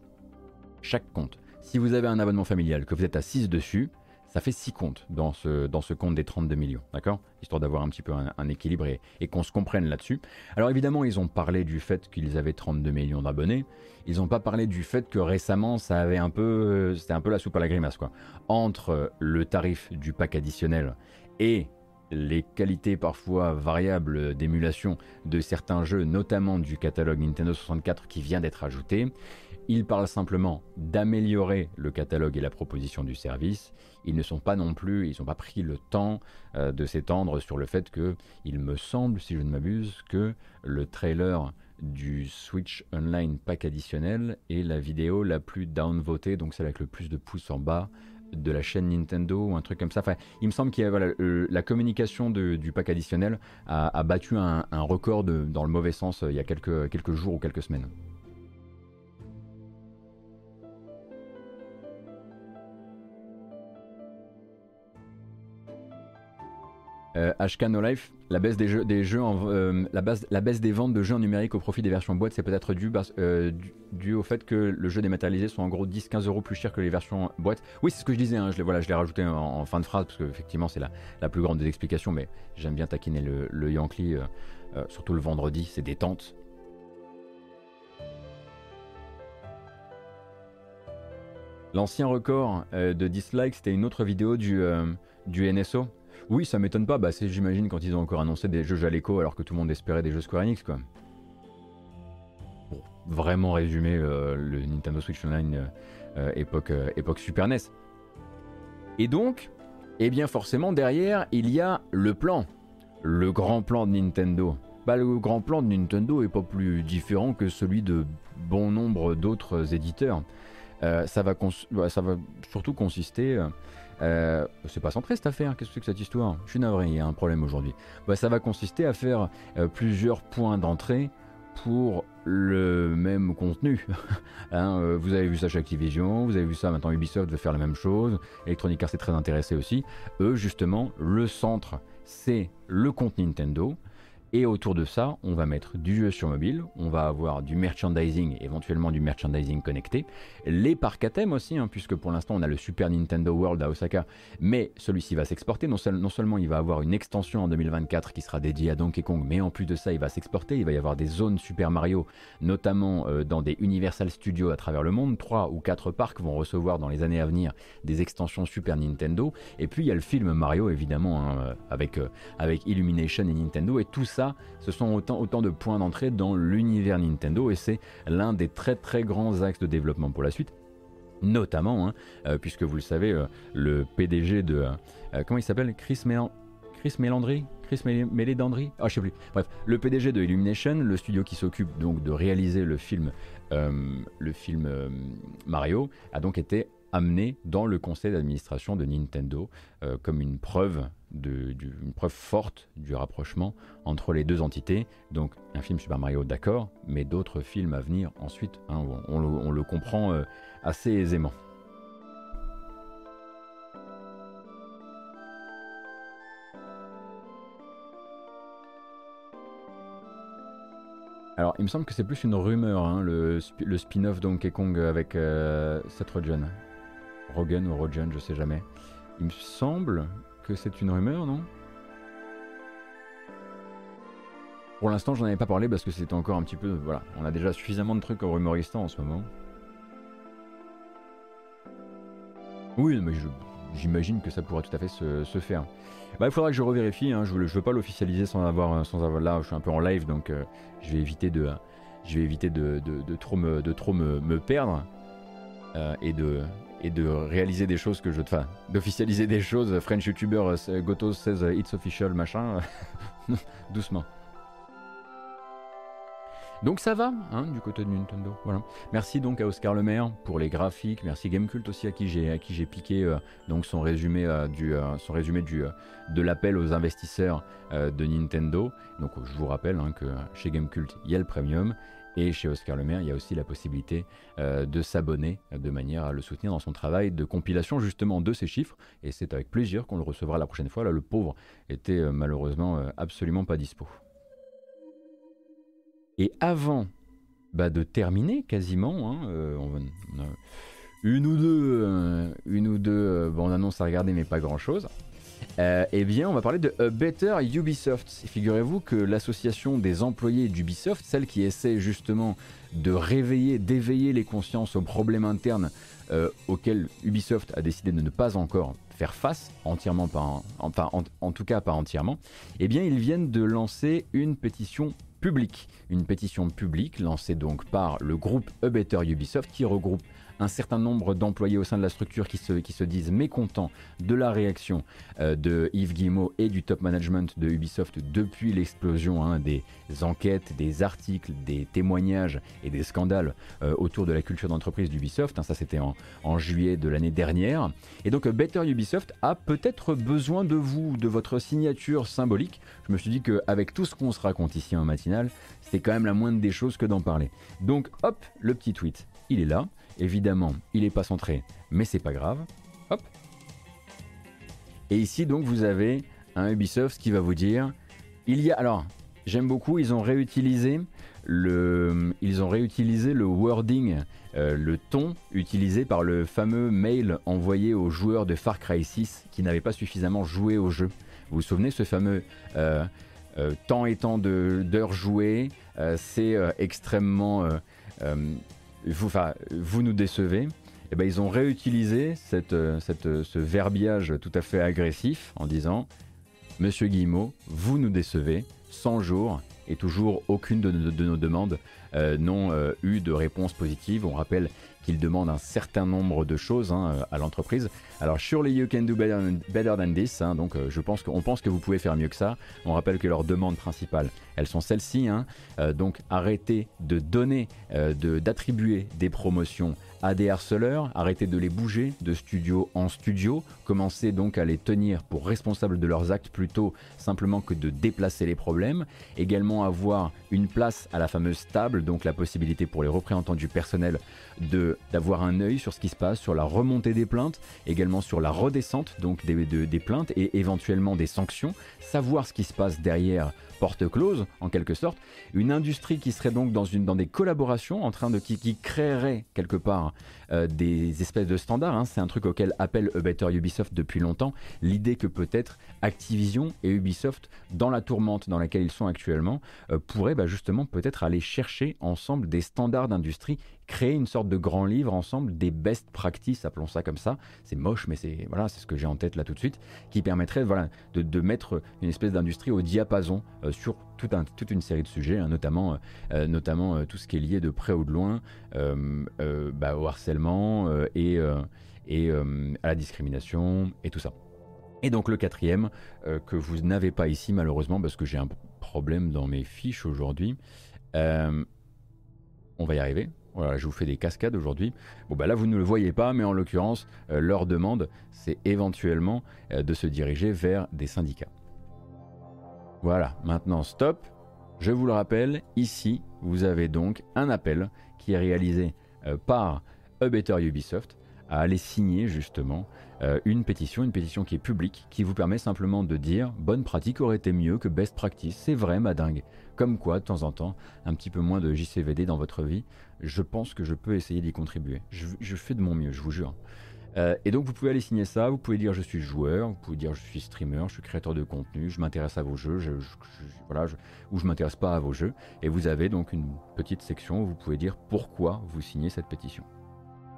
chaque compte. Si vous avez un abonnement familial, que vous êtes à 6 dessus, ça fait 6 comptes dans ce, compte des 32 millions, d'accord? Histoire d'avoir un petit peu un, équilibre et, et qu'on se comprenne là-dessus. Alors évidemment, ils ont parlé du fait qu'ils avaient 32 millions d'abonnés. Ils n'ont pas parlé du fait que récemment, ça avait un peu, c'était un peu la soupe à la grimace, quoi. Entre le tarif du pack additionnel et les qualités parfois variables d'émulation de certains jeux, notamment du catalogue Nintendo 64 qui vient d'être ajouté, ils parlent simplement d'améliorer le catalogue et la proposition du service. Ils ne sont pas non plus, ils n'ont pas pris le temps euh, de s'étendre sur le fait que, il me semble, si je ne m'abuse, que le trailer du Switch Online pack additionnel est la vidéo la plus downvotée, donc celle avec le plus de pouces en bas de la chaîne Nintendo ou un truc comme ça. Il me semble que la communication du pack additionnel a, battu un, record dans le mauvais sens euh, il y a quelques jours ou quelques semaines. Euh, HK No Life, la baisse des des euh, ventes de jeux en numérique au profit des versions boîte, c'est peut-être dû, euh, au fait que le jeu dématérialisé soit en gros 10-15 euros plus cher que les versions boîte. Oui, c'est ce que je disais, hein, je l'ai voilà, rajouté en, fin de phrase parce que effectivement c'est la, plus grande des explications, mais j'aime bien taquiner le, le Yankee, surtout le vendredi, c'est détente. L'ancien record de dislikes, c'était une autre vidéo du NSO oui, ça m'étonne pas. Bah, c'est, j'imagine, quand ils ont encore annoncé des jeux Jaleco alors que tout le monde espérait des jeux Square Enix, quoi. Pour vraiment résumer euh, le Nintendo Switch Online euh, euh, époque, époque Super NES. Et donc, eh bien, forcément, derrière, il y a le plan. Le grand plan de Nintendo. Bah, le grand plan de Nintendo est pas plus différent que celui de bon nombre d'autres éditeurs. ça, va bah, ça va surtout consister euh, c'est pas centré cette affaire, qu'est-ce que c'est que cette histoire? Je suis navré, il y a un problème aujourd'hui. Bah, ça va consister à faire euh, plusieurs points d'entrée pour le même contenu. Hein, euh, vous avez vu ça chez Activision, vous avez vu ça maintenant Ubisoft veut faire la même chose, Electronic Arts est très intéressé aussi. Eux justement, le centre c'est le compte Nintendo Et autour de ça, on va mettre du jeu sur mobile, on va avoir du merchandising, éventuellement du merchandising connecté, les parcs à thème aussi, hein, puisque pour l'instant on a le Super Nintendo World à Osaka, mais celui-ci va s'exporter. Non, seulement il va avoir une extension en 2024 qui sera dédiée à Donkey Kong, mais en plus de ça, il va s'exporter. Il va y avoir des zones Super Mario, notamment euh, dans des Universal Studios à travers le monde. Trois ou quatre parcs vont recevoir dans les années à venir des extensions Super Nintendo. Et puis il y a le film Mario, évidemment, hein, avec, euh, avec Illumination et Nintendo, et tout ça ce sont autant, de points d'entrée dans l'univers Nintendo et c'est l'un des très très grands axes de développement pour la suite. Notamment, hein, euh, puisque vous le savez, euh, le PDG de... Euh, comment il s'appelle? Chris, Chris Mélandry? Chris Mélédandry? Ah, je sais plus. Bref, le PDG de Illumination, le studio qui s'occupe donc de réaliser le film, le film Mario, a donc été amené dans le conseil d'administration de Nintendo euh, comme une preuve, de, une preuve forte du rapprochement entre les deux entités. Donc un film Super Mario, d'accord, mais d'autres films à venir ensuite, hein, on, le, comprend euh, assez aisément. Alors, il me semble que c'est plus une rumeur, hein, le, spin-off Donkey Kong avec euh, Seth Rogen. Rogan ou Rogen, je sais jamais. Il me semble que c'est une rumeur, non? Pour l'instant, j'en avais pas parlé parce que c'était encore un petit peu. Voilà, on a déjà suffisamment de trucs rumoristant en ce moment. Oui, mais j'imagine que ça pourra tout à fait se, faire. Bah, il faudra que je revérifie. Hein. Je ne veux pas l'officialiser sans avoir. Là, je suis un peu en live, donc euh, je vais éviter de, je vais éviter de, trop me, de trop me, perdre euh, et de et de réaliser des choses que je. Enfin, d'officialiser des choses. French YouTuber euh, Goto says uh, it's official, machin. Doucement. Donc ça va, hein, du côté de Nintendo. Voilà. Merci donc à Oscar Lemaire pour les graphiques. Merci Gamecult aussi à qui j'ai à qui j'ai piqué euh, donc son résumé euh, du son résumé du de l'appel aux investisseurs de Nintendo. Donc je vous rappelle hein, que chez Gamecult il y a le premium et chez Oscar Lemaire, il y a aussi la possibilité euh, de s'abonner de manière à le soutenir dans son travail de compilation justement de ces chiffres. Et c'est avec plaisir qu'on le recevra la prochaine fois. Là, le pauvre était euh, malheureusement euh, absolument pas dispo. Et avant bah, de terminer quasiment, hein, on, une ou deux, une ou deux annonces à regarder, mais pas grand chose. Euh, eh bien, on va parler de A Better Ubisoft. Figurez-vous que l'association des employés d'Ubisoft, celle qui essaie justement de réveiller, d'éveiller les consciences aux problèmes internes euh, auxquels Ubisoft a décidé de ne pas encore faire face, entièrement pas, enfin en, tout cas pas entièrement, eh bien ils viennent de lancer une pétition publique. Une pétition publique lancée donc par le groupe A Better Ubisoft qui regroupe un certain nombre d'employés au sein de la structure qui se, qui se disent mécontents de la réaction euh, de Yves Guillemot et du top management de Ubisoft depuis l'explosion hein, des enquêtes, des articles, des témoignages et des scandales euh, autour de la culture d'entreprise d'Ubisoft. Hein, ça, c'était en, en, juillet de l'année dernière. Et donc, Better Ubisoft a peut-être besoin de vous, de votre signature symbolique. Je me suis dit qu'avec tout ce qu'on se raconte ici en matinale, c'est quand même la moindre des choses que d'en parler. Donc, hop, le petit tweet, il est là. Évidemment, il n'est pas centré, mais c'est pas grave. Hop. Et ici, donc, vous avez un Ubisoft qui va vous dire il y a. Alors, j'aime beaucoup, ils ont réutilisé le, ils ont réutilisé le wording, euh, le ton utilisé par le fameux mail envoyé aux joueurs de Far Cry 6 qui n'avaient pas suffisamment joué au jeu. Vous vous souvenez ce fameux euh, euh, temps et temps d'heures jouées, c'est extrêmement vous, nous décevez. Eh ben, ils ont réutilisé euh, euh, ce verbiage tout à fait agressif en disant Monsieur Guillemot, vous nous décevez, 100 jours et toujours aucune de, nos demandes euh, n'ont eu de réponse positive. On rappelle qu'ils demandent un certain nombre de choses hein, à l'entreprise. Alors, surely you can do better, than this. Hein, donc, je pense qu'on pense que vous pouvez faire mieux que ça. On rappelle que leurs demandes principales, elles sont celles-ci. Hein. donc, arrêtez de donner, d'attribuer des promotions à des harceleurs, arrêter de les bouger de studio en studio, commencer donc à les tenir pour responsables de leurs actes plutôt simplement que de déplacer les problèmes, également avoir une place à la fameuse table, donc la possibilité pour les représentants du personnel de d'avoir un œil sur ce qui se passe, sur la remontée des plaintes, également sur la redescente donc des, des plaintes et éventuellement des sanctions, savoir ce qui se passe derrière porte close en quelque sorte, une industrie qui serait donc dans, une, dans des collaborations en train de qui, qui créerait quelque part euh, des espèces de standards. Hein. C'est un truc auquel appelle Better Ubisoft depuis longtemps. L'idée que peut-être Activision et Ubisoft, dans la tourmente dans laquelle ils sont actuellement, euh, pourraient bah, justement peut-être aller chercher ensemble des standards d'industrie créer une sorte de grand livre ensemble des best practices, appelons ça comme ça. C'est moche, mais c'est voilà, c'est ce que j'ai en tête là tout de suite, qui permettrait voilà de, mettre une espèce d'industrie au diapason euh, sur tout un, toute une série de sujets, hein, notamment euh, euh, notamment tout ce qui est lié de près ou de loin bah, au harcèlement et et à la discrimination et tout ça. Et donc le quatrième que vous n'avez pas ici malheureusement parce que j'ai un problème dans mes fiches aujourd'hui. on va y arriver. Voilà, je vous fais des cascades aujourd'hui. Bon, bah là, vous ne le voyez pas, mais en l'occurrence, euh, leur demande, c'est éventuellement euh, de se diriger vers des syndicats. Voilà, maintenant, stop. Je vous le rappelle, ici, vous avez donc un appel qui est réalisé euh, par A Ubisoft à aller signer justement une pétition, une pétition qui est publique, qui vous permet simplement de dire bonne pratique aurait été mieux que best practice. C'est vrai, ma dingue. Comme quoi, de temps en temps, un petit peu moins de JCVD dans votre vie, je pense que je peux essayer d'y contribuer. Je, fais de mon mieux, je vous jure. Euh, et donc vous pouvez aller signer ça, vous pouvez dire je suis joueur, vous pouvez dire je suis streamer, je suis créateur de contenu, je m'intéresse à vos jeux, je, voilà, ou je m'intéresse pas à vos jeux. Et vous avez donc une petite section où vous pouvez dire pourquoi vous signez cette pétition.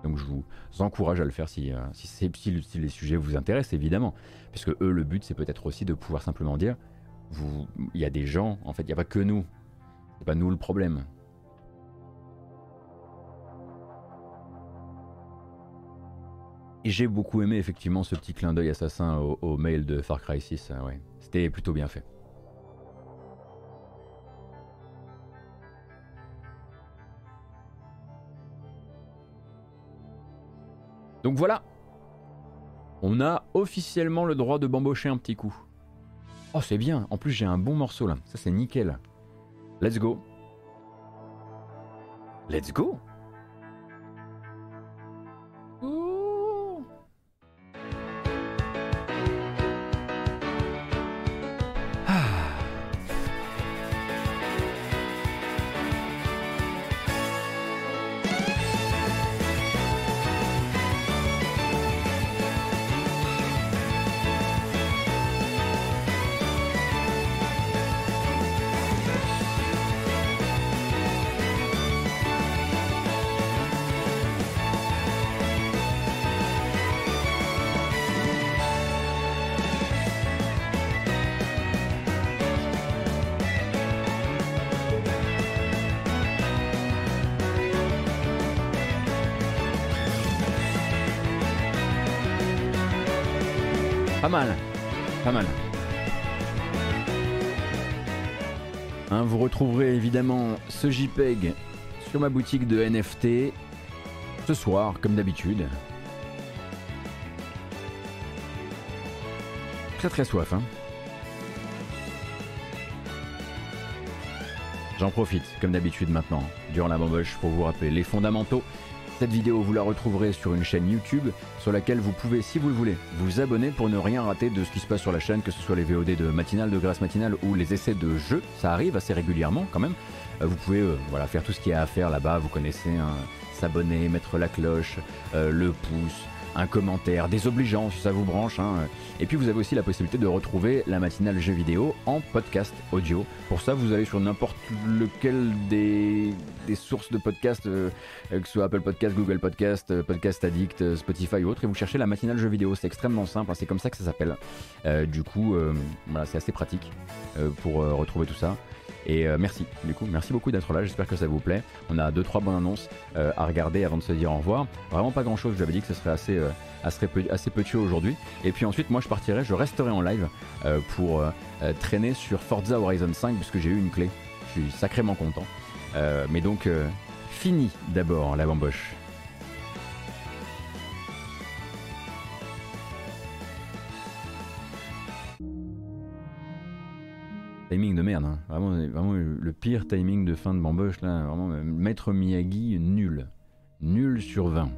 Donc je vous encourage à le faire si, euh, si, si les sujets vous intéressent évidemment. Puisque eux le but c'est peut-être aussi de pouvoir simplement dire il y a des gens, en fait, il n'y a pas que nous. C'est pas nous le problème. Et j'ai beaucoup aimé effectivement ce petit clin d'œil assassin au, mail de Far Cry 6. Euh, ouais. C'était plutôt bien fait. Donc voilà, on a officiellement le droit de bambocher un petit coup. Oh, c'est bien. En plus, j'ai un bon morceau là. Ça, c'est nickel. Let's go. Let's go. Mal. Pas mal. Hein, vous retrouverez évidemment ce JPEG sur ma boutique de NFT ce soir, comme d'habitude. Très très soif, hein. J'en profite, comme d'habitude maintenant, durant la bamboche, pour vous rappeler les fondamentaux cette vidéo, vous la retrouverez sur une chaîne YouTube sur laquelle vous pouvez, si vous le voulez, vous abonner pour ne rien rater de ce qui se passe sur la chaîne, que ce soit les VOD de matinale, de grâce matinale ou les essais de jeux. Ça arrive assez régulièrement quand même. Euh, vous pouvez euh, voilà, faire tout ce qu'il y a à faire là-bas, vous connaissez, hein, s'abonner, mettre la cloche, euh, le pouce, un commentaire, des obligeants si ça vous branche. Hein. Et puis vous avez aussi la possibilité de retrouver la matinale jeux vidéo en podcast audio. Pour ça, vous allez sur n'importe lequel des, sources de podcast, euh, que ce soit Apple Podcast, Google Podcast, euh, Podcast Addict, euh, Spotify ou autre, et vous cherchez la matinale jeux vidéo. C'est extrêmement simple, hein. c'est comme ça que ça s'appelle. du coup, voilà, c'est assez pratique pour retrouver tout ça. Et euh, merci, du coup, merci beaucoup d'être là. J'espère que ça vous plaît. On a deux trois bonnes annonces euh, à regarder avant de se dire au revoir. Vraiment pas grand chose. J'avais dit que ce serait assez, euh, assez, assez aujourd'hui. Et puis ensuite, moi, je partirai, je resterai en live pour traîner sur Forza Horizon 5 puisque j'ai eu une clé. Je suis sacrément content. mais donc, fini d'abord la bamboche. Timing de merde, hein. vraiment, vraiment le pire timing de fin de bamboche là, vraiment Maître Miyagi nul, Nul sur 20.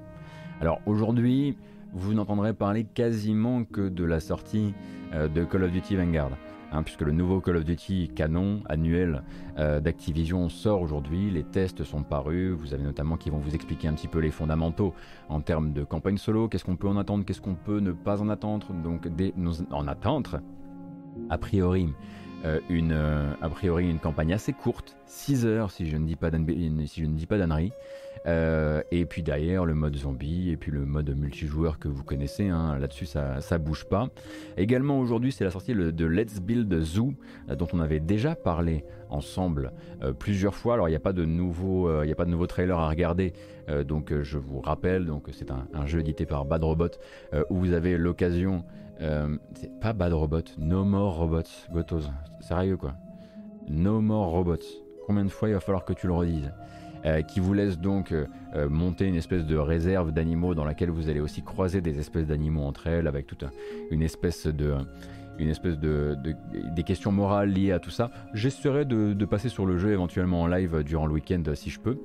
Alors aujourd'hui, vous n'entendrez parler quasiment que de la sortie euh, de Call of Duty Vanguard. Hein, puisque le nouveau Call of Duty canon annuel euh, d'Activision sort aujourd'hui, les tests sont parus, vous avez notamment qui vont vous expliquer un petit peu les fondamentaux en termes de campagne solo, qu'est-ce qu'on peut en attendre, qu'est-ce qu'on peut ne pas en attendre, donc en attendre, a priori. Euh, une, a priori une campagne assez courte, 6 heures si je ne dis pas d'annerie, euh, et puis derrière le mode zombie et puis le mode multijoueur que vous connaissez, hein, là-dessus ça, ça bouge pas. Également aujourd'hui c'est la sortie de Let's Build Zoo euh, dont on avait déjà parlé ensemble euh, plusieurs fois. Alors il n'y a pas de nouveau, il a pas de nouveau trailer à regarder, donc je vous rappelle, donc c'est un, jeu édité par Bad Robot où vous avez l'occasion, c'est pas Bad Robot, No More Robots, Gotos, sérieux quoi, No More Robots. Combien de fois il va falloir que tu le redises euh, qui vous laisse donc euh, euh, monter une espèce de réserve d'animaux dans laquelle vous allez aussi croiser des espèces d'animaux entre elles avec toute une espèce de une espèce de, des questions morales liées à tout ça. J'essaierai de, passer sur le jeu éventuellement en live durant le week-end si je peux.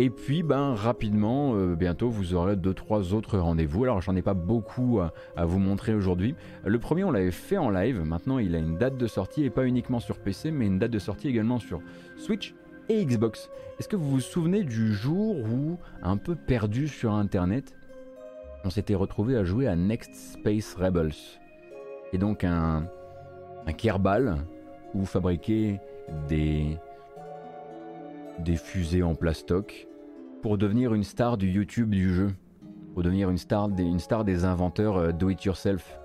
Et puis, ben, rapidement, bientôt, vous aurez deux, trois autres rendez-vous. Alors, j'en ai pas beaucoup à, à vous montrer aujourd'hui. Le premier, on l'avait fait en live. Maintenant, il a une date de sortie et pas uniquement sur PC, mais une date de sortie également sur Switch et Xbox. Est-ce que vous vous souvenez du jour où, un peu perdu sur Internet, on s'était retrouvé à jouer à Next Space Rebels? Et donc un, un Kerbal où vous fabriquez des, des fusées en plastoc pour devenir une star du YouTube du jeu, pour devenir une star des, inventeurs euh, do-it-yourself.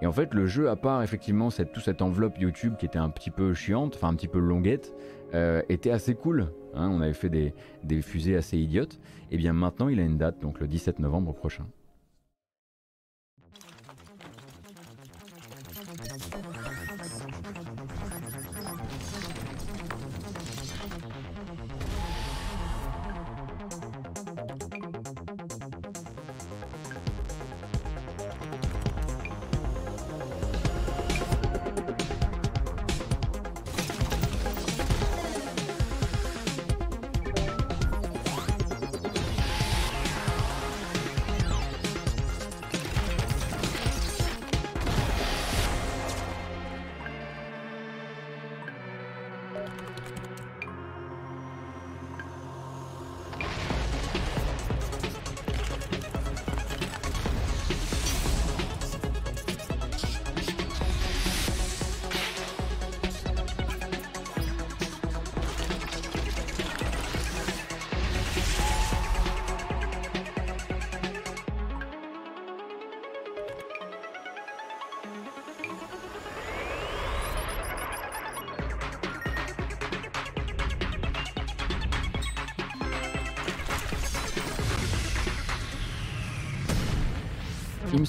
Et en fait, le jeu, à part effectivement cette, toute cette enveloppe YouTube qui était un petit peu chiante, enfin un petit peu longuette, euh, était assez cool. Hein. on avait fait des, des fusées assez idiotes. Et bien maintenant, il a une date, donc le 17 novembre prochain.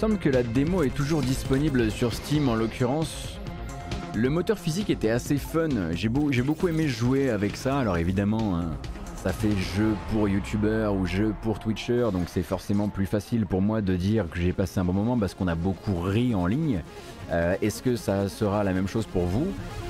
Semble que la démo est toujours disponible sur Steam en l'occurrence. Le moteur physique était assez fun, j'ai beaucoup aimé jouer avec ça, alors évidemment hein, ça fait jeu pour youtubeur ou jeu pour twitcher, donc c'est forcément plus facile pour moi de dire que j'ai passé un bon moment parce qu'on a beaucoup ri en ligne. Euh, est-ce que ça sera la même chose pour vous?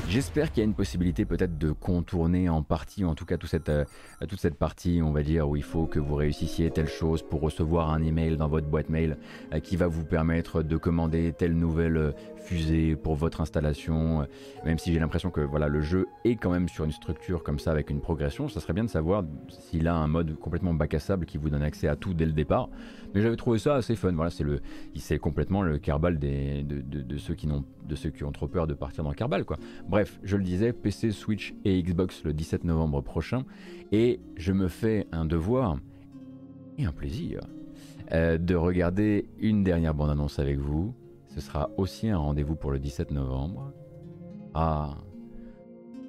J'espère qu'il y a une possibilité peut-être de contourner en partie, en tout cas toute cette, euh, toute cette partie, on va dire, où il faut que vous réussissiez telle chose pour recevoir un email dans votre boîte mail euh, qui va vous permettre de commander telle nouvelle euh, fusée pour votre installation. même si j'ai l'impression que voilà, le jeu est quand même sur une structure comme ça avec une progression, ça serait bien de savoir s'il a un mode complètement bac à sable qui vous donne accès à tout dès le départ. Mais j'avais trouvé ça assez fun. Voilà, c'est le, c'est complètement le Kerbal des, de, ceux qui n'ont, de ceux qui ont trop peur de partir dans Kerbal, quoi. Bref, je le disais, PC, Switch et Xbox le 17 novembre prochain, et je me fais un devoir et un plaisir euh, de regarder une dernière bande-annonce avec vous. Ce sera aussi un rendez-vous pour le 17 novembre. Ah,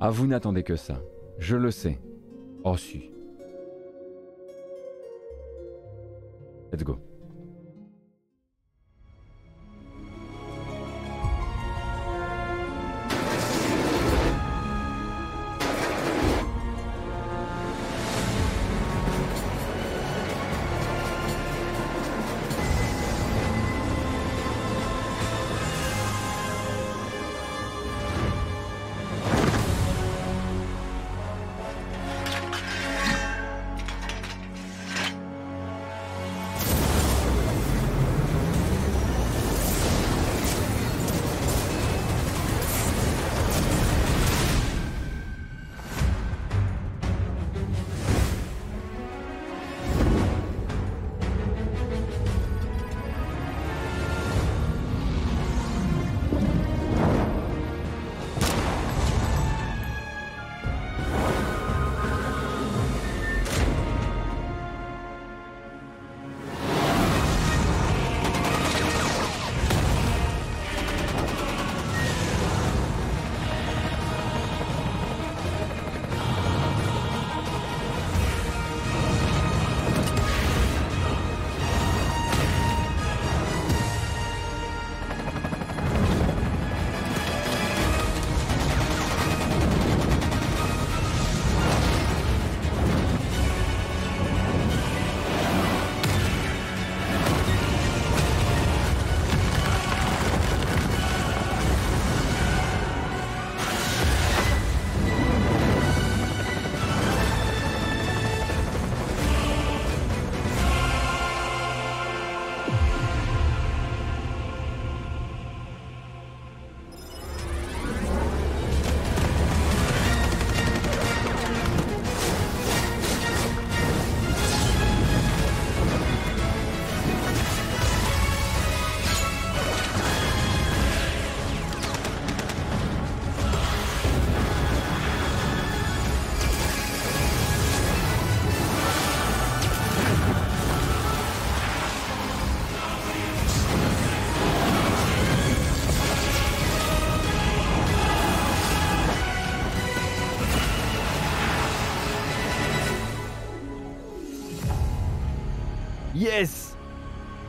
ah, vous n'attendez que ça. Je le sais. Oh si. Let's go.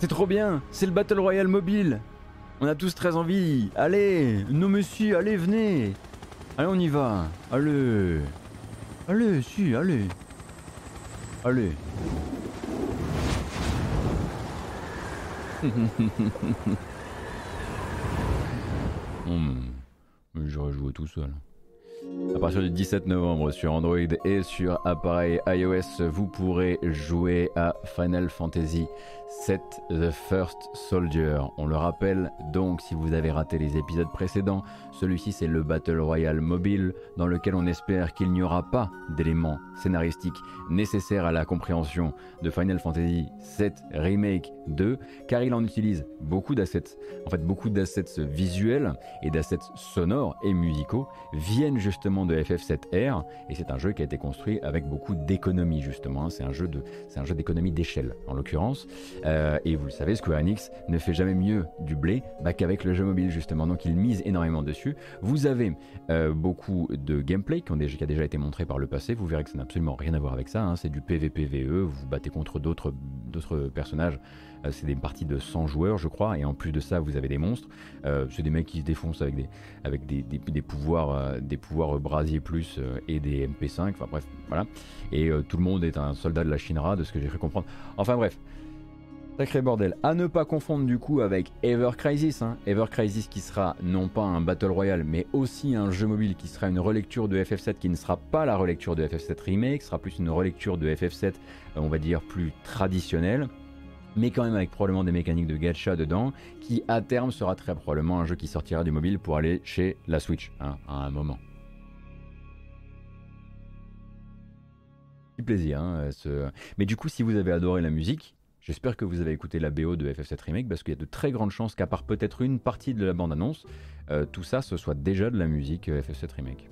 C'est trop bien. C'est le Battle Royale mobile. On a tous très envie. Allez mais si, allez, venez. Allez, on y va. Allez. Allez, si, allez. Allez. Hmm. J'aurais joué tout seul. À partir du 17 novembre sur Android et sur appareil iOS, vous pourrez jouer à Final Fantasy VII The First Soldier. On le rappelle donc si vous avez raté les épisodes précédents, celui-ci c'est le Battle Royale mobile dans lequel on espère qu'il n'y aura pas d'éléments scénaristiques nécessaires à la compréhension de Final Fantasy VII Remake 2 car il en utilise beaucoup d'assets. En fait beaucoup d'assets visuels et d'assets sonores et musicaux viennent justement de FF7R et c'est un jeu qui a été construit avec beaucoup d'économie justement. De, c'est un jeu d'économie d'échelle en l'occurrence. Euh, et vous le savez, Square Enix ne fait jamais mieux du blé bah, qu'avec le jeu mobile justement. Donc il mise énormément dessus. Vous avez euh, beaucoup de gameplay qui, a déjà été montré par le passé. Vous verrez que ça n'a absolument rien à voir avec ça. Hein. C'est du PVPVE. Vous vous battez contre d'autres personnages euh, c'est des parties de 100 joueurs, je crois, et en plus de ça, vous avez des monstres. C'est des mecs qui se défoncent avec des, pouvoirs, des pouvoirs brasier plus et des MP5. Enfin bref, voilà. Et tout le monde est un soldat de la Shinra, de ce que j'ai cru comprendre. Enfin bref. Sacré bordel. À ne pas confondre du coup avec Ever Crisis. Hein. Ever Crisis qui sera non pas un Battle Royale, mais aussi un jeu mobile qui sera une relecture de FF7 qui ne sera pas la relecture de FF7 Remake, sera plus une relecture de FF7, on va dire plus traditionnelle mais quand même avec probablement des mécaniques de gacha dedans, qui à terme sera très probablement un jeu qui sortira du mobile pour aller chez la Switch, hein, à un moment. Du plaisir. Hein, mais du coup, si vous avez adoré la musique, j'espère que vous avez écouté la BO de FF7 Remake, parce qu'il y a de très grandes chances qu'à part peut-être une partie de la bande-annonce, euh, tout ça, ce soit déjà de la musique euh, FF7 Remake.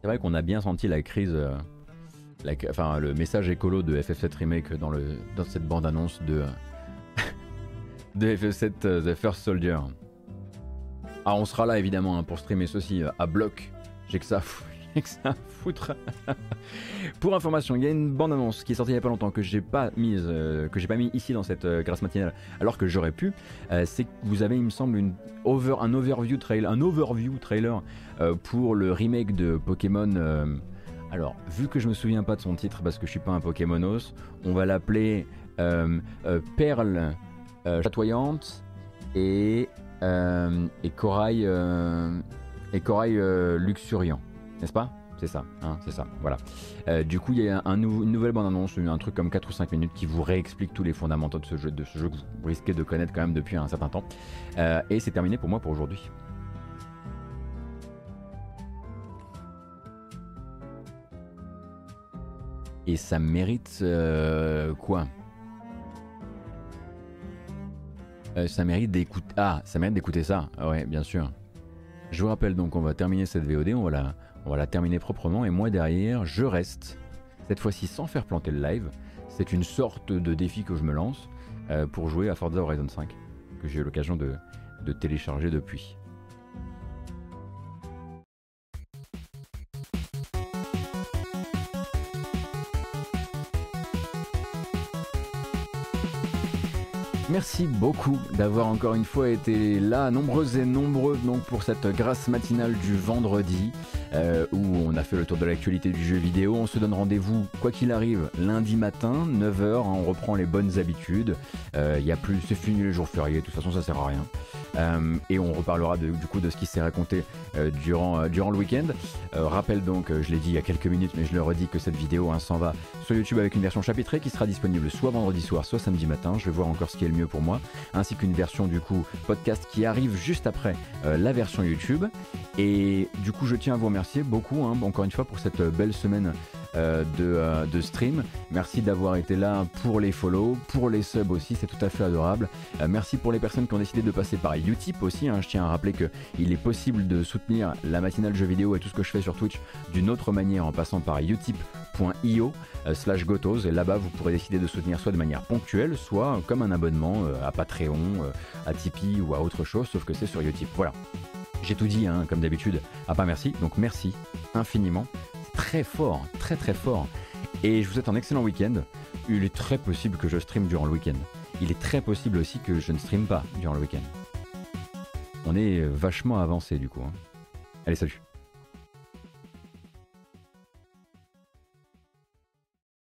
C'est vrai qu'on a bien senti la crise, euh, enfin le message écolo de FF7 Remake dans, cette bande-annonce de, de FF7 euh, The First Soldier. Ah, on sera là évidemment hein, pour streamer ceci euh, à bloc. J'ai que ça que ça foutre. Pour information, il y a une bande annonce qui est sortie il n'y a pas longtemps que j'ai pas mise, euh, que j'ai pas mis ici dans cette euh, grâce matinale, alors que j'aurais pu. Euh, c'est que vous avez, il me semble, un overview trailer, un overview trailer pour le remake de Pokémon. alors, vu que je me souviens pas de son titre parce que je suis pas un Pokémonos, on va l'appeler Perle chatoyante et et Corail et Corail luxuriant n'est-ce pas? C'est ça, hein, c'est ça, voilà. Euh, du coup, il y a un une nouvelle bande-annonce, un truc comme 4 ou 5 minutes qui vous réexplique tous les fondamentaux de ce jeu, que vous risquez de connaître quand même depuis un certain temps. Euh, et c'est terminé pour moi pour aujourd'hui. Et ça mérite euh, quoi? Ça mérite d'écouter. Ah, ça mérite d'écouter ça. Ouais, bien sûr. Je vous rappelle donc, on va terminer cette VOD, on va la on va la terminer proprement et moi derrière, je reste, cette fois-ci sans faire planter le live. C'est une sorte de défi que je me lance euh, pour jouer à Forza Horizon 5, que j'ai eu l'occasion de télécharger depuis. Merci beaucoup d'avoir encore une fois été là, nombreuses et nombreux donc pour cette grâce matinale du vendredi euh, où on a fait le tour de l'actualité du jeu vidéo. On se donne rendez-vous quoi qu'il arrive lundi matin 9h, hein, on reprend les bonnes habitudes. Il euh, y a plus, c'est fini les jours fériés, de toute façon ça sert à rien. Euh, et on reparlera du coup de ce qui s'est raconté durant, durant le week-end. rappel donc, je l'ai dit il y a quelques minutes, mais je le redis que cette vidéo hein, s'en va sur YouTube avec une version chapitrée qui sera disponible soit vendredi soir, soit samedi matin. Je vais voir encore ce qui est le mieux pour moi, ainsi qu'une version du coup podcast qui arrive juste après euh, la version YouTube. Et du coup, je tiens à vous remercier beaucoup, hein, encore une fois, pour cette belle semaine euh, euh, de, stream. Merci d'avoir été là pour les follow, pour les subs aussi, c'est tout à fait adorable. merci pour les personnes qui ont décidé de passer par Utip aussi. Hein. Je tiens à rappeler qu'il est possible de soutenir la matinale jeux vidéo et tout ce que je fais sur Twitch d'une autre manière en passant par utip.io slash gotos et là-bas vous pourrez décider de soutenir soit de manière ponctuelle soit comme un abonnement euh, à Patreon, euh, à Tipeee ou à autre chose, sauf que c'est sur Utip. Voilà. J'ai tout dit, hein, comme d'habitude. Ah pas merci, donc merci infiniment. Très fort, très très fort. Et je vous souhaite un excellent week-end. Il est très possible que je stream durant le week-end. Il est très possible aussi que je ne stream pas durant le week-end. On est vachement avancé du coup. hein. Allez, salut